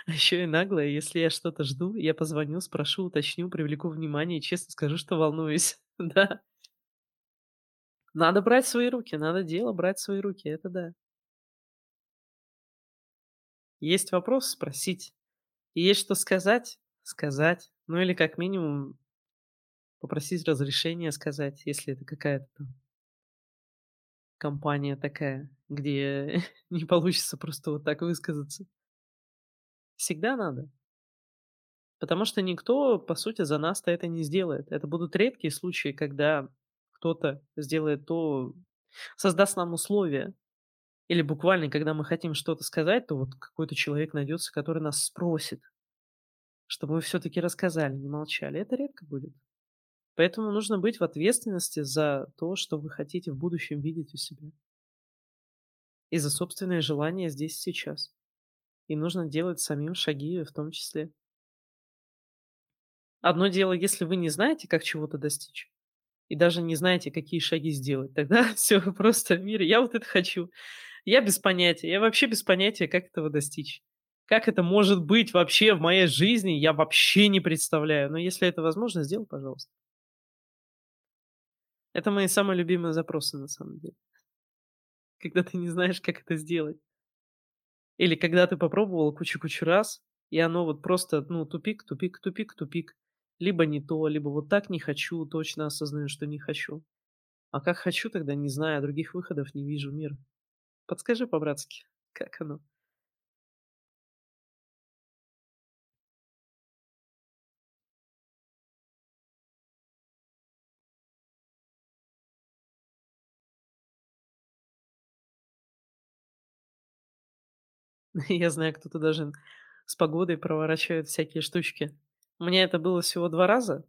А ещё и наглая, если я что-то жду, я позвоню, спрошу, уточню, привлеку внимание и честно скажу, что волнуюсь. [laughs] Да. Надо брать свои руки, надо дело брать свои руки, это да. Есть вопрос- спросить. Есть что сказать- сказать. Ну, или как минимум попросить разрешения сказать, если это какая-то компания такая, где [laughs] не получится просто вот так высказаться. Всегда надо. Потому что никто, по сути, за нас-то это не сделает. Это будут редкие случаи, когда кто-то сделает то, создаст нам условия. Или буквально, когда мы хотим что-то сказать, то вот какой-то человек найдется, который нас спросит, чтобы мы все-таки рассказали, не молчали. Это редко будет. Поэтому нужно быть в ответственности за то, что вы хотите в будущем видеть у себя. И за собственные желания здесь сейчас. И нужно делать самим шаги в том числе. Одно дело, если вы не знаете, как чего-то достичь, и даже не знаете, какие шаги сделать, тогда [laughs] все просто в мире. Я вот это хочу. Я без понятия. Я вообще без понятия, как этого достичь. Как это может быть вообще в моей жизни, я вообще не представляю. Но если это возможно, сделай, пожалуйста. Это мои самые любимые запросы на самом деле. Когда ты не знаешь, как это сделать. Или когда ты попробовал кучу-кучу раз, и оно вот просто, ну, тупик, тупик, тупик, тупик. Либо не то, либо вот так не хочу, точно осознаю, что не хочу. А как хочу, тогда не знаю, других выходов не вижу мир. Подскажи по-братски, как оно? [laughs] Я знаю, кто-то даже с погодой проворачивает всякие штучки. У меня это было всего 2 раза,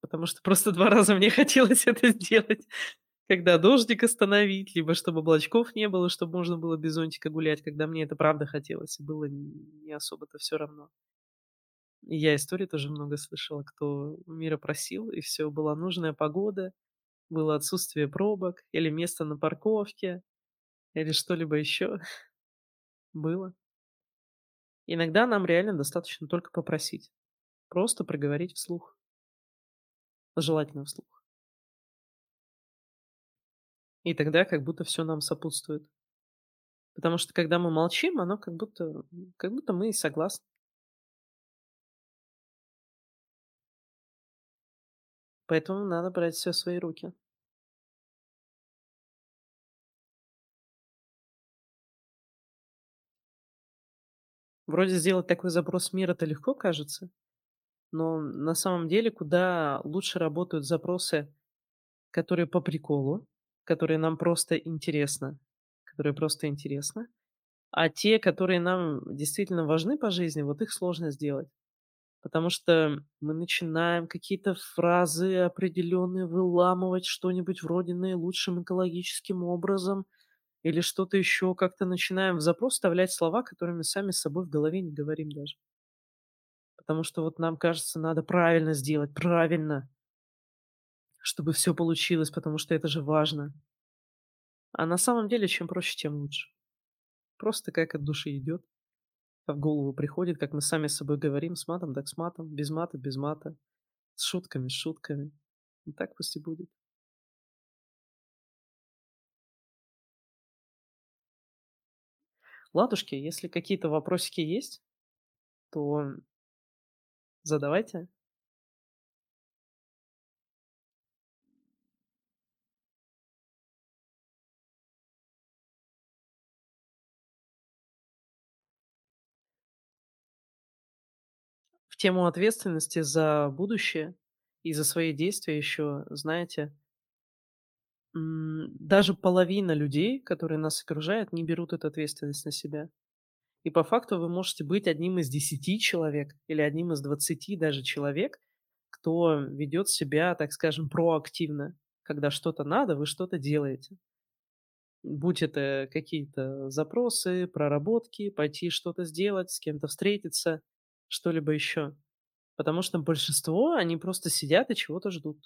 потому что просто 2 раза мне [laughs] хотелось это сделать, когда дождик остановить, либо чтобы облачков не было, чтобы можно было без зонтика гулять, когда мне это правда хотелось, и было не особо-то все равно. Я историй тоже много слышала, кто мира просил, и все была нужная погода, было отсутствие пробок или место на парковке, или что-либо еще. [laughs] Было. Иногда нам реально достаточно только попросить. Просто проговорить вслух. Желательно вслух. И тогда как будто все нам сопутствует. Потому что когда мы молчим, оно как будто как будто мы и согласны. Поэтому надо брать всё в свои руки. Вроде сделать такой запрос мира-то легко кажется, но на самом деле куда лучше работают запросы, которые по приколу, которые нам просто интересно, которые просто интересно, а те, которые нам действительно важны по жизни, вот их сложно сделать. Потому что мы начинаем какие-то фразы определенные выламывать, что-нибудь вроде наилучшим экологическим образом или что-то еще, как-то начинаем в запрос вставлять слова, которыми сами с собой в голове не говорим даже. Потому что вот нам кажется, надо правильно сделать, правильно, чтобы все получилось, потому что это же важно. А на самом деле, чем проще, тем лучше. Просто как от души идет, как в голову приходит, как мы сами с собой говорим, с матом, так с матом, без мата, без мата, с шутками, с шутками. И так пусть и будет. Ладушки, если какие-то вопросики есть, то задавайте. В тему ответственности за будущее и за свои действия еще, знаете, даже половина людей, которые нас окружают, не берут эту ответственность на себя. И по факту вы можете быть одним из десяти человек или одним из двадцати даже человек, кто ведет себя, так скажем, проактивно. Когда что-то надо, вы что-то делаете. Будь это какие-то запросы, проработки, пойти что-то сделать, с кем-то встретиться, что-либо еще. Потому что большинство, они просто сидят и чего-то ждут.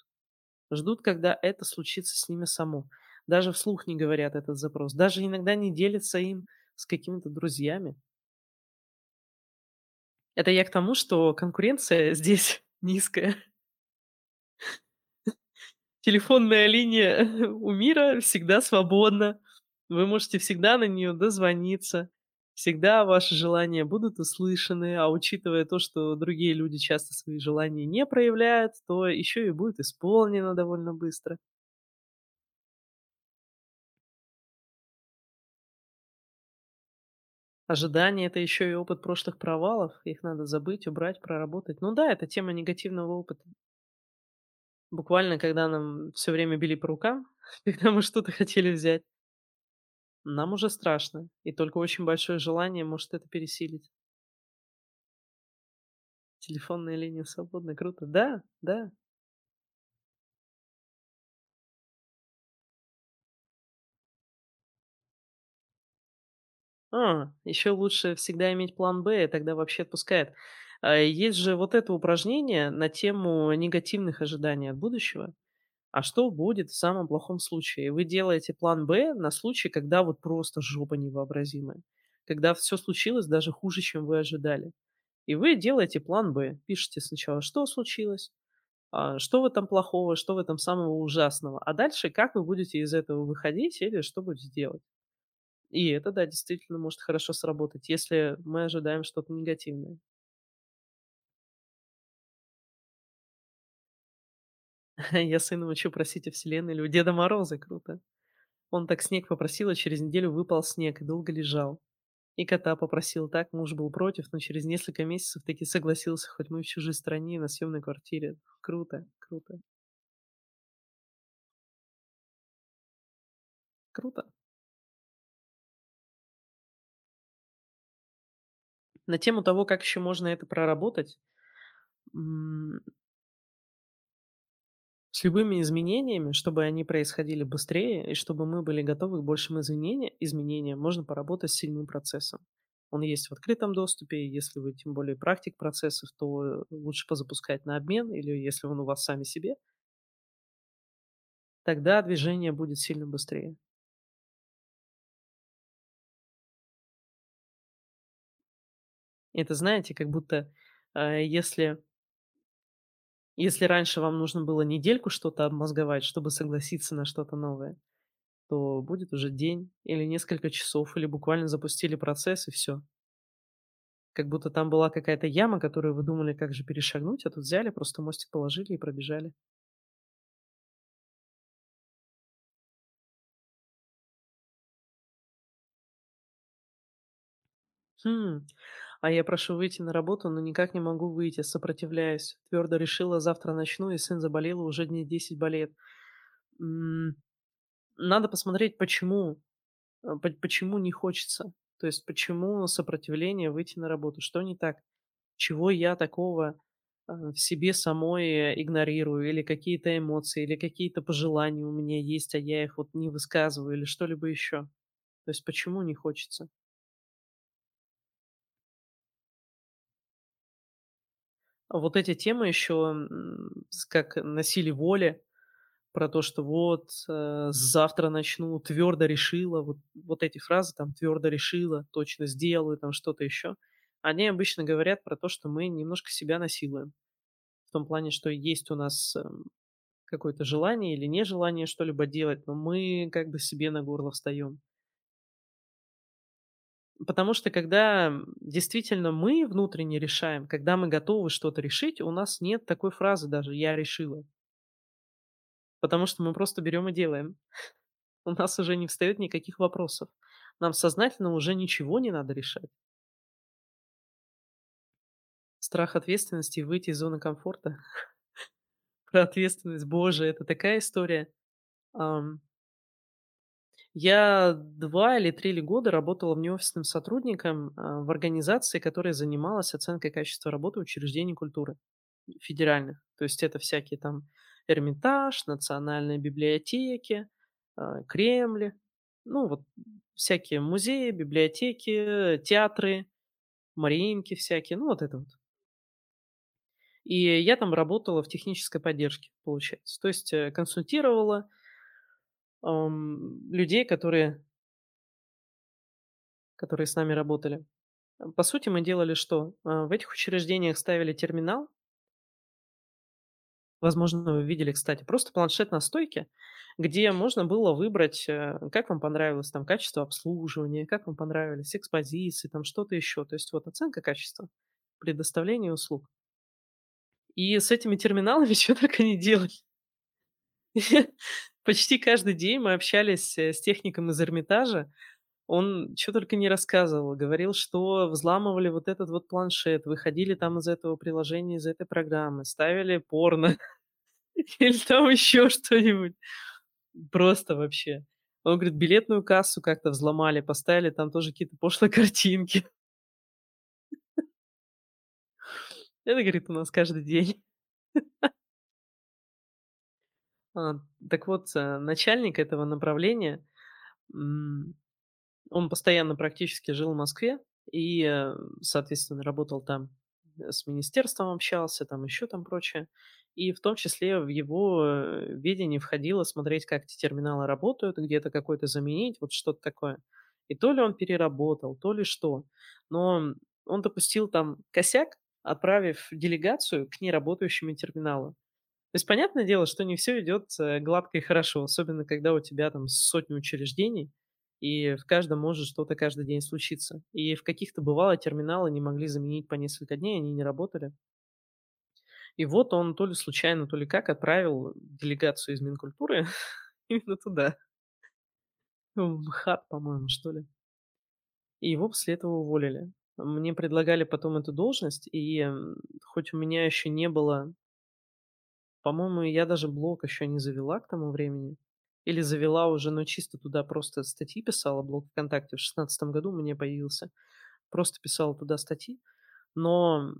Ждут, когда это случится с ними само. Даже вслух не говорят этот запрос. Даже иногда не делятся им с какими-то друзьями. Это я к тому, что конкуренция [laughs] здесь низкая. Телефонная линия [laughs] у мира всегда свободна. Вы можете всегда на нее дозвониться. Всегда ваши желания будут услышаны, а учитывая то, что другие люди часто свои желания не проявляют, то еще и будет исполнено довольно быстро. Ожидание- это еще и опыт прошлых провалов. Их надо забыть, убрать, проработать. Ну да, это тема негативного опыта. Буквально, когда нам все время били по рукам, [laughs] когда мы что-то хотели взять. Нам уже страшно, и только очень большое желание может это пересилить. Телефонная линия свободна, круто. Да, да. А, еще лучше всегда иметь план Б, и тогда вообще отпускает. А, есть же вот это упражнение на тему негативных ожиданий от будущего. А что будет в самом плохом случае? Вы делаете план Б на случай, когда вот просто жопа невообразимая. Когда все случилось даже хуже, чем вы ожидали. И вы делаете план Б. Пишите сначала, что случилось, а, что в этом плохого, что в этом самого ужасного. А дальше как вы будете из этого выходить или что будете делать. И это, да, действительно может хорошо сработать, если мы ожидаем что-то негативное. [laughs] Я сына учу просить у Вселенной или у Деда Мороза, круто. Он так снег попросил, а через неделю выпал снег и долго лежал. И кота попросил так, муж был против, но через несколько месяцев таки согласился, хоть мы в чужой стране на съемной квартире. Круто, круто, круто. На тему того, как еще можно это проработать, с любыми изменениями, чтобы они происходили быстрее и чтобы мы были готовы к большим изменения, изменениям, можно поработать с сильным процессом. Он есть в открытом доступе, если вы тем более практик процессов, то э, лучше позапускать на обмен, или если он у вас сами себе, тогда движение будет сильно быстрее. Это, знаете, как будто, э, если если раньше вам нужно было недельку что-то обмозговать, чтобы согласиться на что-то новое, то будет уже день или несколько часов, или буквально запустили процесс и все. Как будто там была какая-то яма, которую вы думали, как же перешагнуть, а тут взяли, просто мостик положили и пробежали. Хм, а я прошу выйти на работу, но никак не могу выйти, сопротивляюсь. Твердо решила, завтра начну, и сын заболел, уже дней 10 болеет. Надо посмотреть, почему, по- почему не хочется. То есть, почему сопротивление выйти на работу, что не так, чего я такого а, в себе самой э, игнорирую, или какие-то эмоции, или какие-то пожелания у меня есть, а я их вот не высказываю, или что-либо еще. То есть, почему не хочется. Вот эти темы еще, как на силе воли, про то, что вот, э, завтра начну, твердо решила, вот вот эти фразы там твердо решила, точно сделаю, там что-то еще. Они обычно говорят про то, что мы немножко себя насилуем. В том плане, что есть у нас, эм, какое-то желание или нежелание что-либо делать, но мы как бы себе на горло встаем. Потому что когда, действительно мы внутренне решаем, когда мы готовы что-то решить, у нас нет такой фразы даже "я решила". Потому что мы просто берем и делаем. [laughs] У нас уже не встает никаких вопросов. Нам сознательно уже ничего не надо решать. Страх ответственности и выйти из зоны комфорта. [laughs] Про ответственность, боже, это такая история. Я 2 или 3 ли года работала внеофисным сотрудником, а, в организации, которая занималась оценкой качества работы учреждений культуры федеральных. То есть это всякие там Эрмитаж, национальные библиотеки, а, Кремль, ну вот всякие музеи, библиотеки, театры, Мариинки всякие, ну вот это вот. И я там работала в технической поддержке, получается. То есть, э, консультировала, ам, людей, которые которые с нами работали. Э, по сути, мы делали что? А, в этих учреждениях ставили терминал. Возможно, вы видели, кстати, просто планшет на стойке, где можно было выбрать, э, как вам понравилось там качество обслуживания, как вам понравились экспозиции, там что-то еще. То есть вот оценка качества предоставления услуг. И с этими терминалами [laughs] чё только не делали. Почти каждый день мы общались, э, с техником из Эрмитажа. Он чё только не рассказывал. Говорил, что взламывали вот этот вот планшет, выходили там из этого приложения, из этой программы, ставили порно [laughs] или там еще что-нибудь. Просто вообще. Он говорит, билетную кассу как-то взломали, поставили там тоже какие-то пошлые [laughs] картинки. Это, говорит, у нас каждый день. [laughs] А, так вот, э, начальник этого направления, он постоянно практически жил в Москве и, э, соответственно, работал там, э, с министерством общался, там еще там прочее. И в том числе в его, ведение входило смотреть, как эти терминалы работают, где-то какой-то заменить, вот что-то такое. И то ли он переработал, то ли что. Но он допустил там косяк, отправив делегацию к неработающему терминалу. То есть понятное дело, что не все идет, э, гладко и хорошо, особенно когда у тебя там сотни учреждений, и в каждом может что-то каждый день случиться. И в каких-то, бывало, терминалы не могли заменить по несколько дней, они не работали. И вот он то ли случайно, то ли как отправил делегацию из Минкультуры [laughs] именно туда. В МХАТ, по-моему, что ли. И его после этого уволили. Мне предлагали потом эту должность, и, хоть у меня еще не было по-моему, я даже блог еще не завела к тому времени. Или завела уже, но чисто туда просто статьи писала, блог ВКонтакте в шестнадцатом году меня появился. Просто писала туда статьи. Но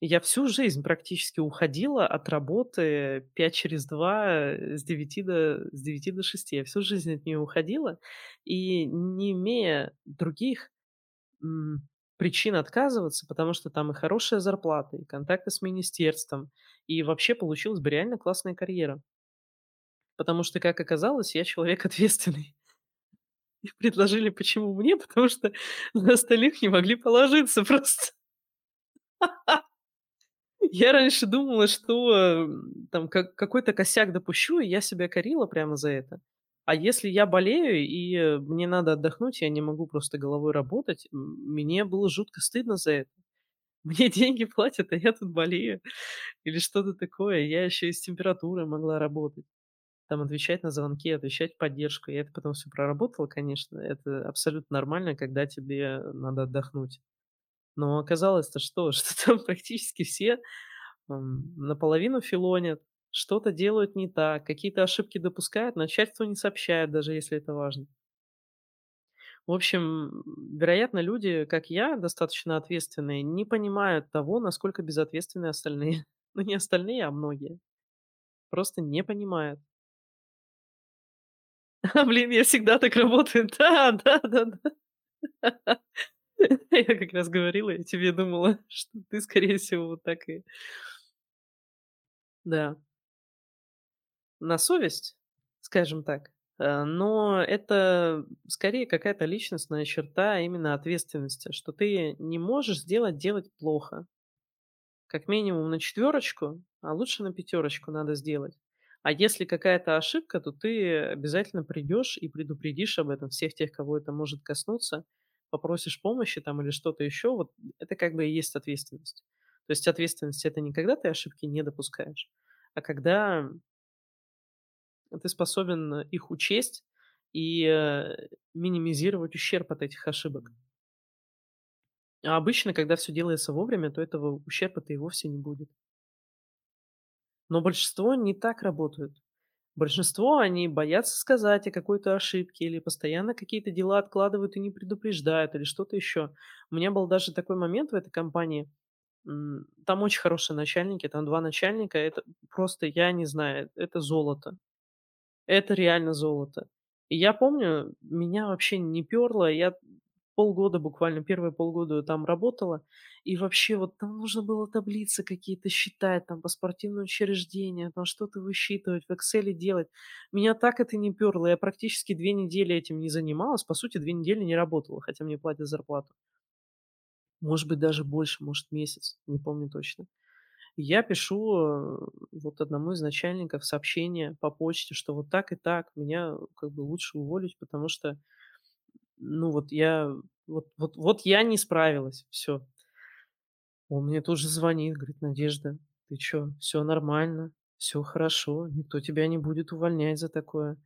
я всю жизнь практически уходила от работы 5 через 2 э, с девяти до с девяти до шести. Я всю жизнь от нее уходила, и не имея других, м, причин отказываться, потому что там и хорошая зарплата, и контакты с министерством, и вообще получилась бы реально классная карьера. Потому что, как оказалось, я человек [laughs] ответственный. И предложили почему мне, потому что [laughs] на остальных не могли положиться просто. Я раньше думала, что, там как какой-то косяк допущу, и я себя корила прямо за это. А если я болею и, э, мне надо отдохнуть, я не могу просто головой работать, мне было жутко стыдно за это. Мне [laughs] деньги платят, а я тут болею или что-то такое. Я еще и с температурой могла работать, там отвечать на звонки, отвечать поддержку. Я это потом все проработала, конечно. Это абсолютно нормально, когда тебе надо отдохнуть. Но оказалось-то что? [laughs] Что там практически все, наполовину филонят, что-то делают не так, какие-то ошибки допускают, начальству не сообщают, даже если это важно. В общем, вероятно, люди, как я, достаточно ответственные, не понимают того, насколько безответственны остальные. [laughs] Ну, не остальные, а многие. Просто не понимают. А, блин, я всегда так работаю. [laughs] Да, да-да-да. [laughs] Я как раз говорила, я тебе думала, что ты, скорее всего, вот так и Да. На совесть, скажем так. Э, но это скорее какая-то личностная черта именно ответственности, что ты не можешь сделать делать плохо. Как минимум на четверочку, а лучше на пятерочку надо сделать. А если какая-то ошибка, то ты обязательно придешь и предупредишь об этом всех тех, кого это может коснуться, попросишь помощи там или что-то еще. Вот это как бы и есть ответственность. То есть ответственность- это не когда ты ошибки не допускаешь, а когда ты способен э, их учесть и, э, минимизировать ущерб от этих ошибок. А обычно, когда все делается вовремя, то этого ущерба-то и вовсе не будет. Но большинство не так работают. Большинство, они боятся сказать о какой-то ошибке или постоянно какие-то дела откладывают и не предупреждают, или что-то еще. У меня был даже такой момент в этой компании. Там очень хорошие начальники, там 2 начальника. Это просто, я не знаю, это золото. Это реально золото. И я помню, меня вообще не пёрло. Я полгода, буквально первые полгода там работала, и вообще вот там нужно было таблицы какие-то считать, там по спортивным учреждениям, там что-то высчитывать, в "Экселе" делать. Меня так это не пёрло. Я практически 2 недели этим не занималась. По сути, 2 недели не работала, хотя мне платят зарплату. Может быть, даже больше, может, месяц, не помню точно. Я пишу, э, вот одному из начальников сообщение по почте, что вот так и так, меня э, как бы лучше уволить, потому что, ну вот я, вот, вот, вот я не справилась, все. Он мне тут же звонит, говорит, Надежда, ты чё, все нормально, все хорошо, никто тебя не будет увольнять за такое.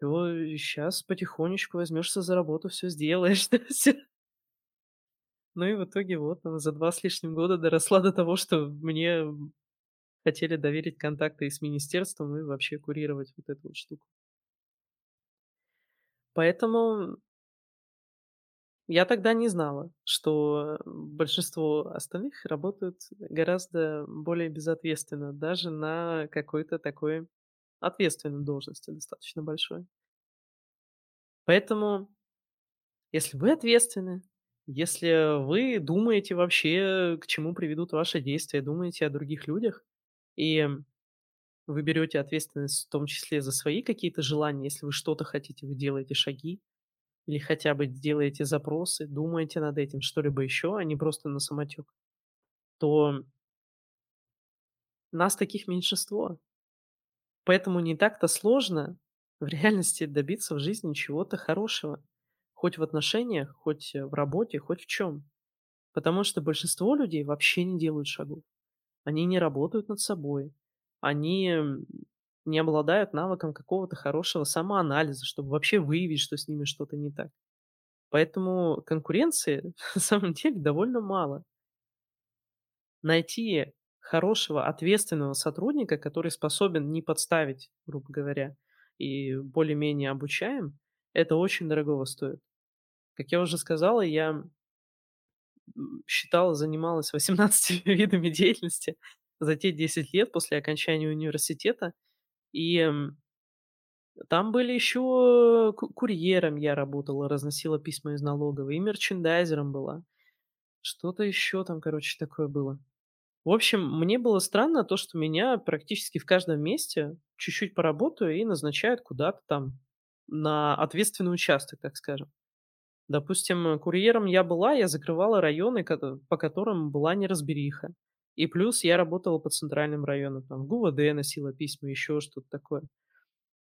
Сейчас потихонечку возьмешься за работу, все сделаешь. [laughs] всё. Ну и в итоге вот, она за 2 с лишним года доросла до того, что мне хотели доверить контакты и с министерством, и вообще курировать вот эту вот штуку. Поэтому я тогда не знала, что большинство остальных работают гораздо более безответственно, даже на какой-то такой ответственной должности, достаточно большой. Поэтому, если вы ответственны, если вы думаете вообще, к чему приведут ваши действия, думаете о других людях, и вы берете ответственность в том числе за свои какие-то желания, если вы что-то хотите, вы делаете шаги, или хотя бы делаете запросы, думаете над этим, что-либо еще, а не просто на самотек, то нас таких меньшинство. Поэтому не так-то сложно в реальности добиться в жизни чего-то хорошего. Хоть в отношениях, хоть в работе, хоть в чем. Потому что большинство людей вообще не делают шагов. Они не работают над собой. Они не обладают навыком какого-то хорошего самоанализа, чтобы вообще выявить, что с ними что-то не так. Поэтому конкуренции [laughs] на самом деле довольно мало. Найти хорошего, ответственного сотрудника, который способен не подставить, грубо говоря, и более-менее обучаем, это очень дорогого стоит. Как я уже сказала, я считала, занималась 18 [laughs] видами деятельности за те 10 лет после окончания университета. И там были еще ку- курьером я работала, разносила письма из налоговой, и мерчендайзером была. Что-то еще там, короче, такое было. В общем, мне было странно то, что меня практически в каждом месте чуть-чуть поработаю и назначают куда-то там на ответственный участок, так скажем. Допустим, э, курьером я была, я закрывала районы, по которым была неразбериха. И плюс я работала по центральным районам, там, в ГУВД носила письма, еще что-то такое.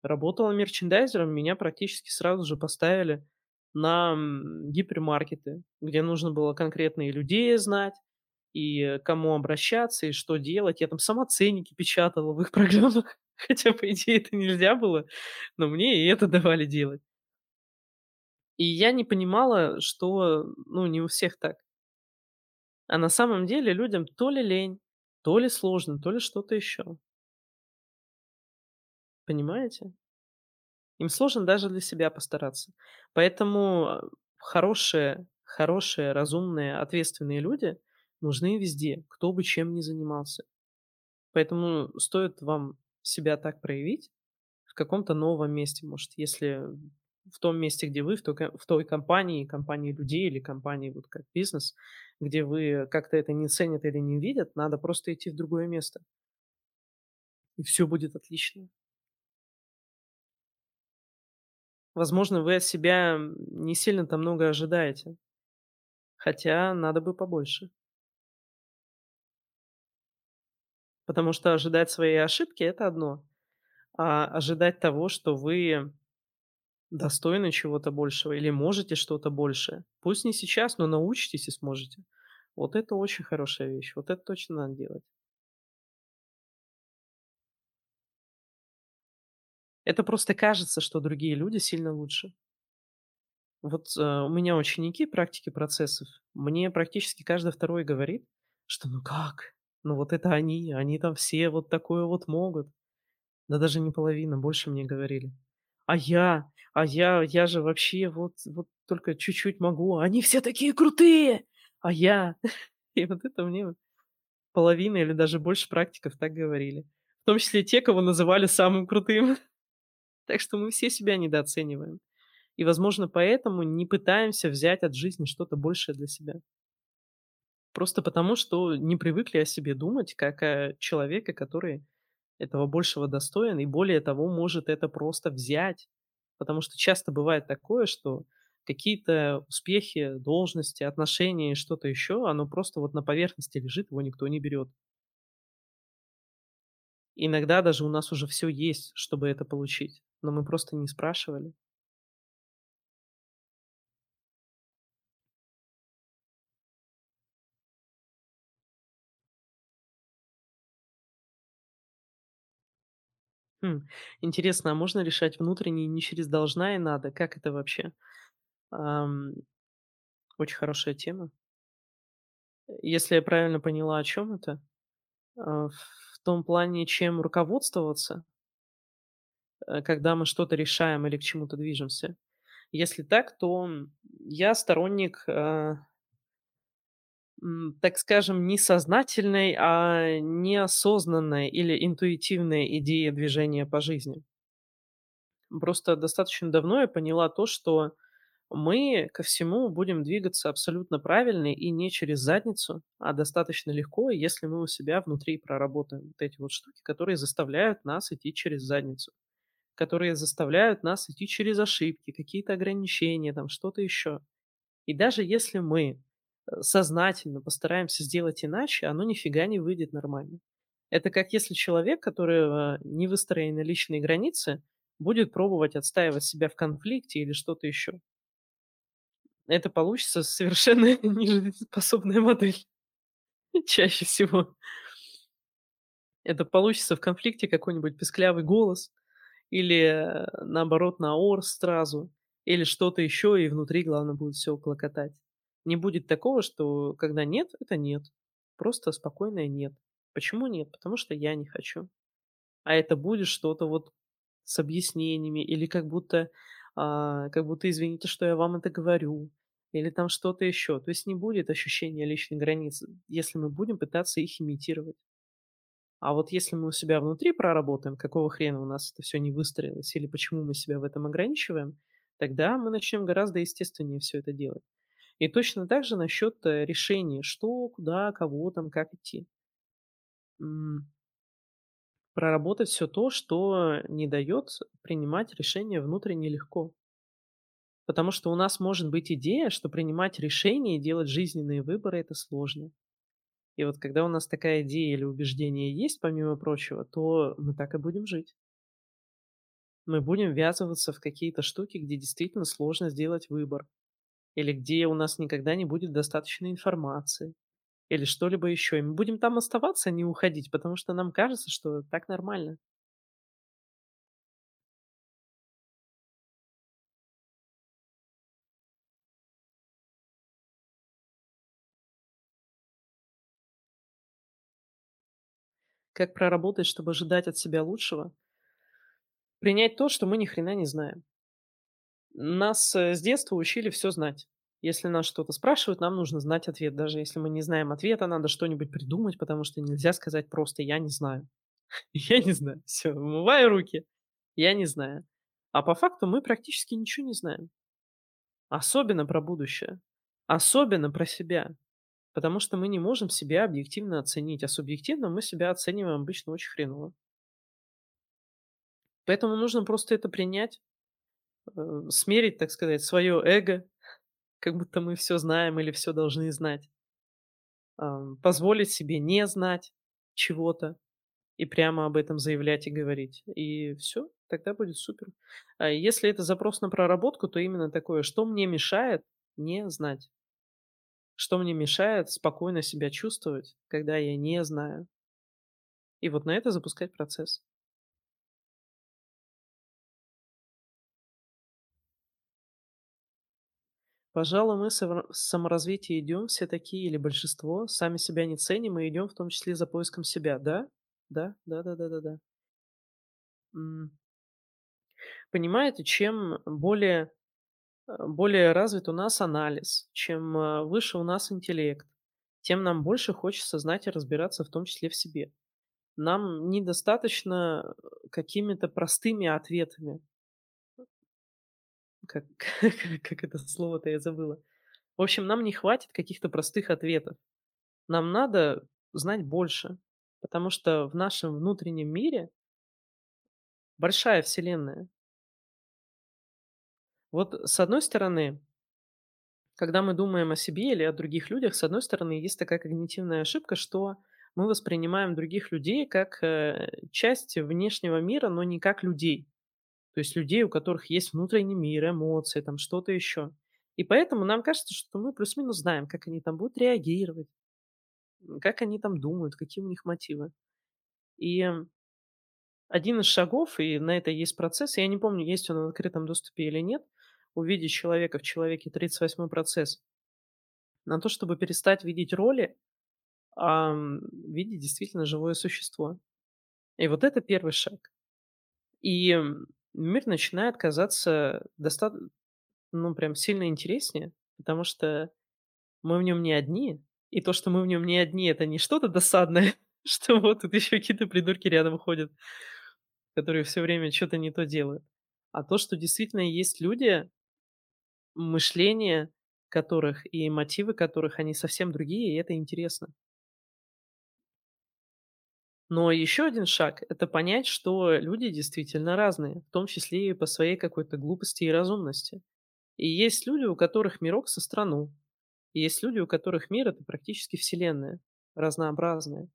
Работала мерчендайзером, меня практически сразу же поставили на гипермаркеты, где нужно было конкретные людей знать, и к кому обращаться, и что делать. Я там сама ценники печатала в их [laughs] программах, хотя, по идее, это нельзя было, но мне и это давали делать. И я не понимала, что, ну, не у всех так. А на самом деле людям то ли лень, то ли сложно, то ли что-то еще. Понимаете? Им сложно даже для себя постараться. Поэтому а, хорошие, хорошие, разумные, ответственные люди нужны везде, кто бы чем ни занимался. Поэтому стоит вам себя так проявить в каком-то новом месте. Может, если в том месте, где вы, в той, в той компании, компании людей или компании вот как бизнес, где вы как-то это не ценят или не видят, надо просто идти в другое место, и все будет отлично. Возможно, вы от себя не сильно-то много ожидаете, хотя надо бы побольше. Потому что ожидать своей ошибки– это одно, а ожидать того, что вы Достойны чего-то большего или можете что-то большее. Пусть не сейчас, но научитесь и сможете. Вот это очень хорошая вещь. Вот это точно надо делать. Это просто кажется, что другие люди сильно лучше. Вот э, у меня ученики практики процессов. Мне практически каждый второй говорит, что ну как? Ну вот это они, они там все вот такое вот могут. Да даже не половина, больше мне говорили. А я, а я, я же вообще вот, вот только чуть-чуть могу, они все такие крутые, а я. [laughs] И вот это мне половина или даже больше практиков так говорили. В том числе те, кого называли самым крутым. [laughs] Так что мы все себя недооцениваем. И, возможно, поэтому не пытаемся взять от жизни что-то большее для себя. Просто потому, что не привыкли о себе думать, как о человеке, который этого большего достоин, и более того, может это просто взять. Потому что часто бывает такое, что какие-то успехи, должности, отношения и что-то еще, оно просто вот на поверхности лежит, его никто не берет. Иногда даже у нас уже все есть, чтобы это получить, но мы просто не спрашивали. Хм, интересно, а можно решать внутренне не через должна и надо? Как это вообще? Ам, очень хорошая тема. Если я правильно поняла, о чем это? А, в том плане, чем руководствоваться, э, когда мы что-то решаем или к чему-то движемся? Если так, то, я сторонник, а так скажем, не сознательной, а неосознанной или интуитивной идеи движения по жизни. Просто достаточно давно я поняла то, что мы ко всему будем двигаться абсолютно правильно и не через задницу, а достаточно легко, если мы у себя внутри проработаем вот эти вот штуки, которые заставляют нас идти через задницу, которые заставляют нас идти через ошибки, какие-то ограничения, там что-то еще. И даже если мы, сознательно постараемся сделать иначе, оно нифига не выйдет нормально. Это как если человек, которого не выстроены личные границы, будет пробовать отстаивать себя в конфликте или что-то еще. Это получится совершенно [laughs] нежизнеспособная модель чаще всего. Это получится в конфликте какой-нибудь писклявый голос или, э, наоборот, наор сразу, или что-то еще, и внутри, главное, будет всё клокотать. Не будет такого, что когда нет- это нет. Просто спокойное нет. Почему нет? Потому что я не хочу. А это будет что-то вот с объяснениями или как будто, а, как будто: "Извините, что я вам это говорю", или там что-то еще. То есть не будет ощущения личных границ, если мы будем пытаться их имитировать. А вот если мы у себя внутри проработаем, какого хрена у нас это всё не выстроилось или почему мы себя в этом ограничиваем, тогда мы начнем гораздо естественнее всё это делать. И точно так же насчет, э, решения, что, куда, кого там, как идти. Проработать всё то, что не дает принимать решения внутренне легко. Потому что у нас может быть идея, что принимать решения и делать жизненные выборы- это сложно. И вот когда у нас такая идея или убеждение есть, помимо прочего, то мы так и будем жить. Мы будем ввязываться в какие-то штуки, где действительно сложно сделать выбор, или где у нас никогда не будет достаточно информации, или что-либо еще. И мы будем там оставаться, а не уходить, потому что нам кажется, что так нормально. Как проработать, чтобы ожидать от себя лучшего? Принять то, что мы ни хрена не знаем. Нас, э, с детства учили всё знать. Если нас что-то спрашивают, нам нужно знать ответ. Даже если мы не знаем ответа, надо что-нибудь придумать, потому что нельзя сказать просто: "Я не знаю". [laughs] Я не знаю. Всё, умываю руки. Я не знаю. А по факту мы практически ничего не знаем. Особенно про будущее. Особенно про себя. Потому что мы не можем себя объективно оценить, а субъективно мы себя оцениваем обычно очень хреново. Поэтому нужно просто это принять, смерить, так сказать, свое эго, как будто мы всё знаем или всё должны знать. Позволить себе не знать чего-то и прямо об этом заявлять и говорить. И всё, тогда будет супер. А если это запрос на проработку, то именно такое: что мне мешает не знать? Что мне мешает спокойно себя чувствовать, когда я не знаю? И вот на это запускать процесс. Пожалуй, мы в саморазвитие идем все такие, или большинство, сами себя не ценим и идем в том числе за поиском себя. Да, да, да-да-да-да-да. М. Понимаете, чем более, э, более развит у нас анализ, чем, э, выше у нас интеллект, тем нам больше хочется знать и разбираться, в том числе в себе. Нам недостаточно, э, какими-то простыми ответами. Как [laughs] как это слово-то я забыла. В общем, нам не хватит каких-то простых ответов. Нам надо знать больше, потому что в нашем внутреннем мире большая вселенная. Вот, с одной стороны когда мы думаем о себе или о других людях, с одной стороны, есть такая когнитивная ошибка, что мы воспринимаем других людей как, э, часть внешнего мира, но не как людей. То есть людей, у которых есть внутренний мир, эмоции, там что-то еще. И поэтому нам кажется, что мы плюс-минус знаем, как они там будут реагировать, как они там думают, какие у них мотивы. И один из шагов, и на это есть процесс, я не помню, есть он в открытом доступе или нет, увидеть человека в человеке- 38 процесс. На то, чтобы перестать видеть роли, ам, видеть действительно живое существо. И вот это 1 шаг. И, мир начинает казаться доста Ну, прям сильно интереснее, потому что мы в нем не одни. И то, что мы в нем не одни, это не что-то досадное, [laughs] что вот тут еще какие-то придурки рядом ходят, которые все время что то не то делают. А то, что действительно есть люди, мышление которых и мотивы которых, они совсем другие, и это интересно. Но еще один шаг- это понять, что люди действительно разные, в том числе и по своей какой-то глупости и разумности. И есть люди, у которых мирок со страну, и есть люди, у которых мир- это практически вселенная, разнообразная.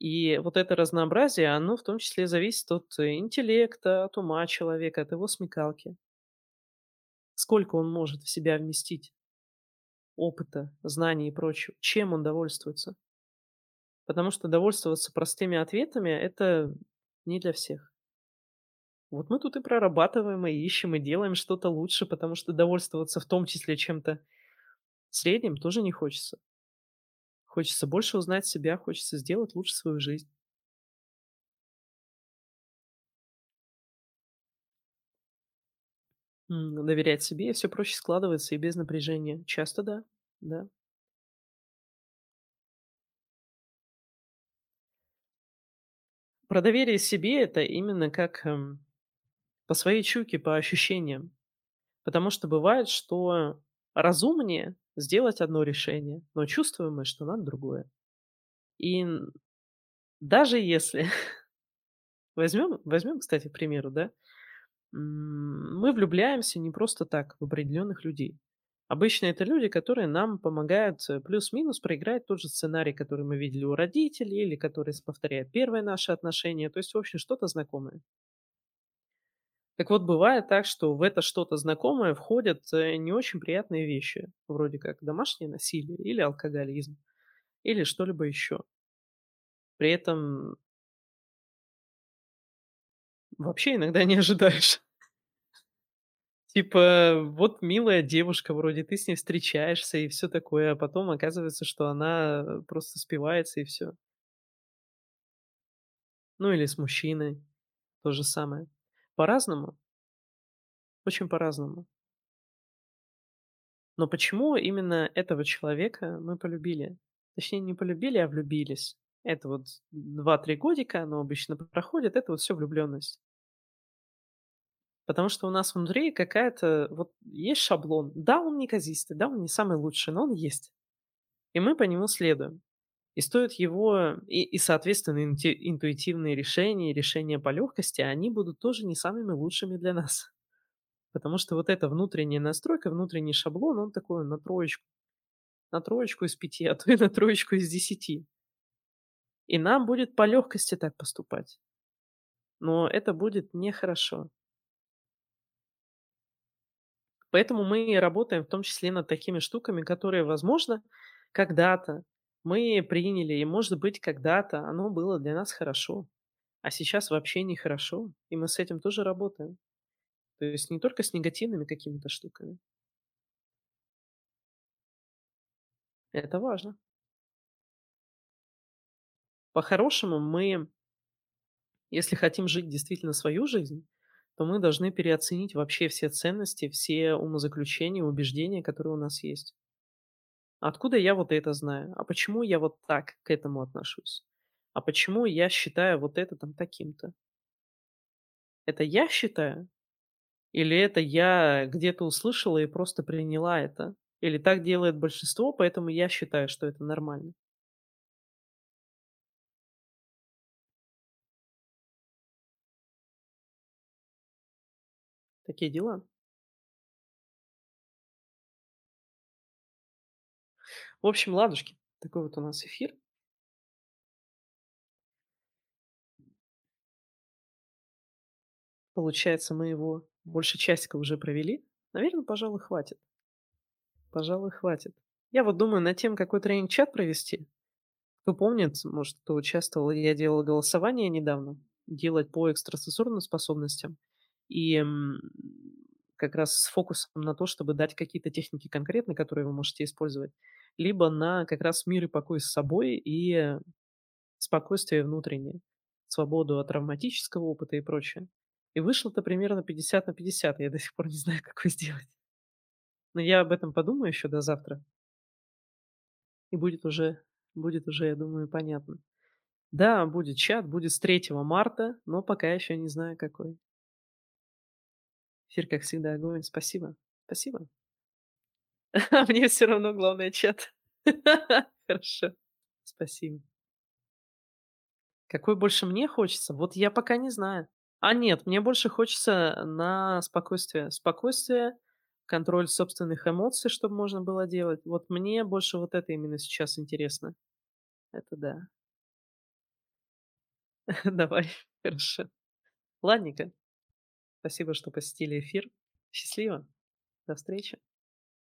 И вот это разнообразие, оно в том числе зависит от интеллекта, от ума человека, от его смекалки. Сколько он может в себя вместить опыта, знаний и прочего, чем он довольствуется. Потому что довольствоваться простыми ответами- это не для всех. Вот мы тут и прорабатываем, и ищем, и делаем что-то лучше, потому что довольствоваться в том числе чем-то средним тоже не хочется. Хочется больше узнать себя, хочется сделать лучше свою жизнь. Доверять себе, и всё проще складывается и без напряжения. Часто да, да. Про доверие себе- это именно как, эм, по своей чуйке, по ощущениям. Потому что бывает, что разумнее сделать одно решение, но чувствуем мы, что надо другое. И даже если [laughs] возьмем возьмем, кстати, к примеру, да, мы влюбляемся не просто так в определенных людей. Обычно это люди, которые нам помогают, э, плюс-минус проиграть тот же сценарий, который мы видели у родителей или который повторяет первые наши отношения. То есть, в общем, что-то знакомое. Так вот, бывает так, что в это что-то знакомое входят, э, не очень приятные вещи, вроде как домашнее насилие или алкоголизм, или что-либо еще. При этом вообще иногда не ожидаешь. Типа, вот милая девушка, вроде ты с ней встречаешься и все такое, а потом оказывается, что она, просто спивается и все. Ну или с мужчиной то же самое. По-разному, очень по-разному. Но почему именно этого человека мы полюбили? Точнее, не полюбили, а влюбились. Это вот два-три годика, оно обычно проходит, это вот все влюбленность. Потому что у нас внутри какая-то вот есть шаблон. Да, он неказистый, да, он не самый лучший, но он есть. И мы по нему следуем. И стоит его и и, соответственно, интуитивные решения, решения по легкости, они будут тоже не самыми лучшими для нас. Потому что вот эта внутренняя настройка, внутренний шаблон, он такой на троечку. На троечку из пяти, а то и на троечку из десяти. И нам будет по легкости так поступать. Но это будет нехорошо. Поэтому мы работаем в том числе над такими штуками, которые, возможно, когда-то мы приняли, и, может быть, когда-то оно было для нас хорошо, а сейчас вообще нехорошо, и мы с этим тоже работаем. То есть не только с негативными какими-то штуками. Это важно. По-хорошему, мы, если хотим жить действительно свою жизнь, то мы должны переоценить вообще все ценности, все умозаключения, убеждения, которые у нас есть. Откуда я вот это знаю? А почему я вот так к этому отношусь? А почему я считаю вот это там таким-то? Это я считаю? Или это я где-то услышала и просто приняла это? Или так делает большинство, поэтому я считаю, что это нормально? Такие дела. В общем, ладушки. Такой вот у нас эфир. Получается, мы его больше часика уже провели. Наверное, пожалуй, хватит. Пожалуй, хватит. Я вот думаю над тем, какой тренинг-чат провести. Кто помнит, может, кто участвовал, я делал голосование недавно, делать по экстрасенсорным способностям. И как раз с фокусом на то, чтобы дать какие-то техники конкретные, которые вы можете использовать, либо на как раз мир и покой с собой и спокойствие внутреннее, свободу от травматического опыта и прочее. И вышло-то примерно 50 на 50. Я до сих пор не знаю, как его сделать. Но я об этом подумаю еще до завтра. И будет уже будет уже, я думаю, понятно. Да, будет чат, будет с 3 марта, но пока еще не знаю какой. Эфир, как всегда, огонь. Спасибо. Спасибо. [laughs] Мне всё равно, главное чат. [laughs] Хорошо. Спасибо. Какой больше мне хочется? Вот я пока не знаю. А нет, мне больше хочется на спокойствие. Спокойствие, контроль собственных эмоций, чтоб можно было делать. Вот мне больше вот это именно сейчас интересно. Это да. [laughs] Давай, хорошо. Ладненько. Спасибо, что посетили эфир. Счастливо. До встречи.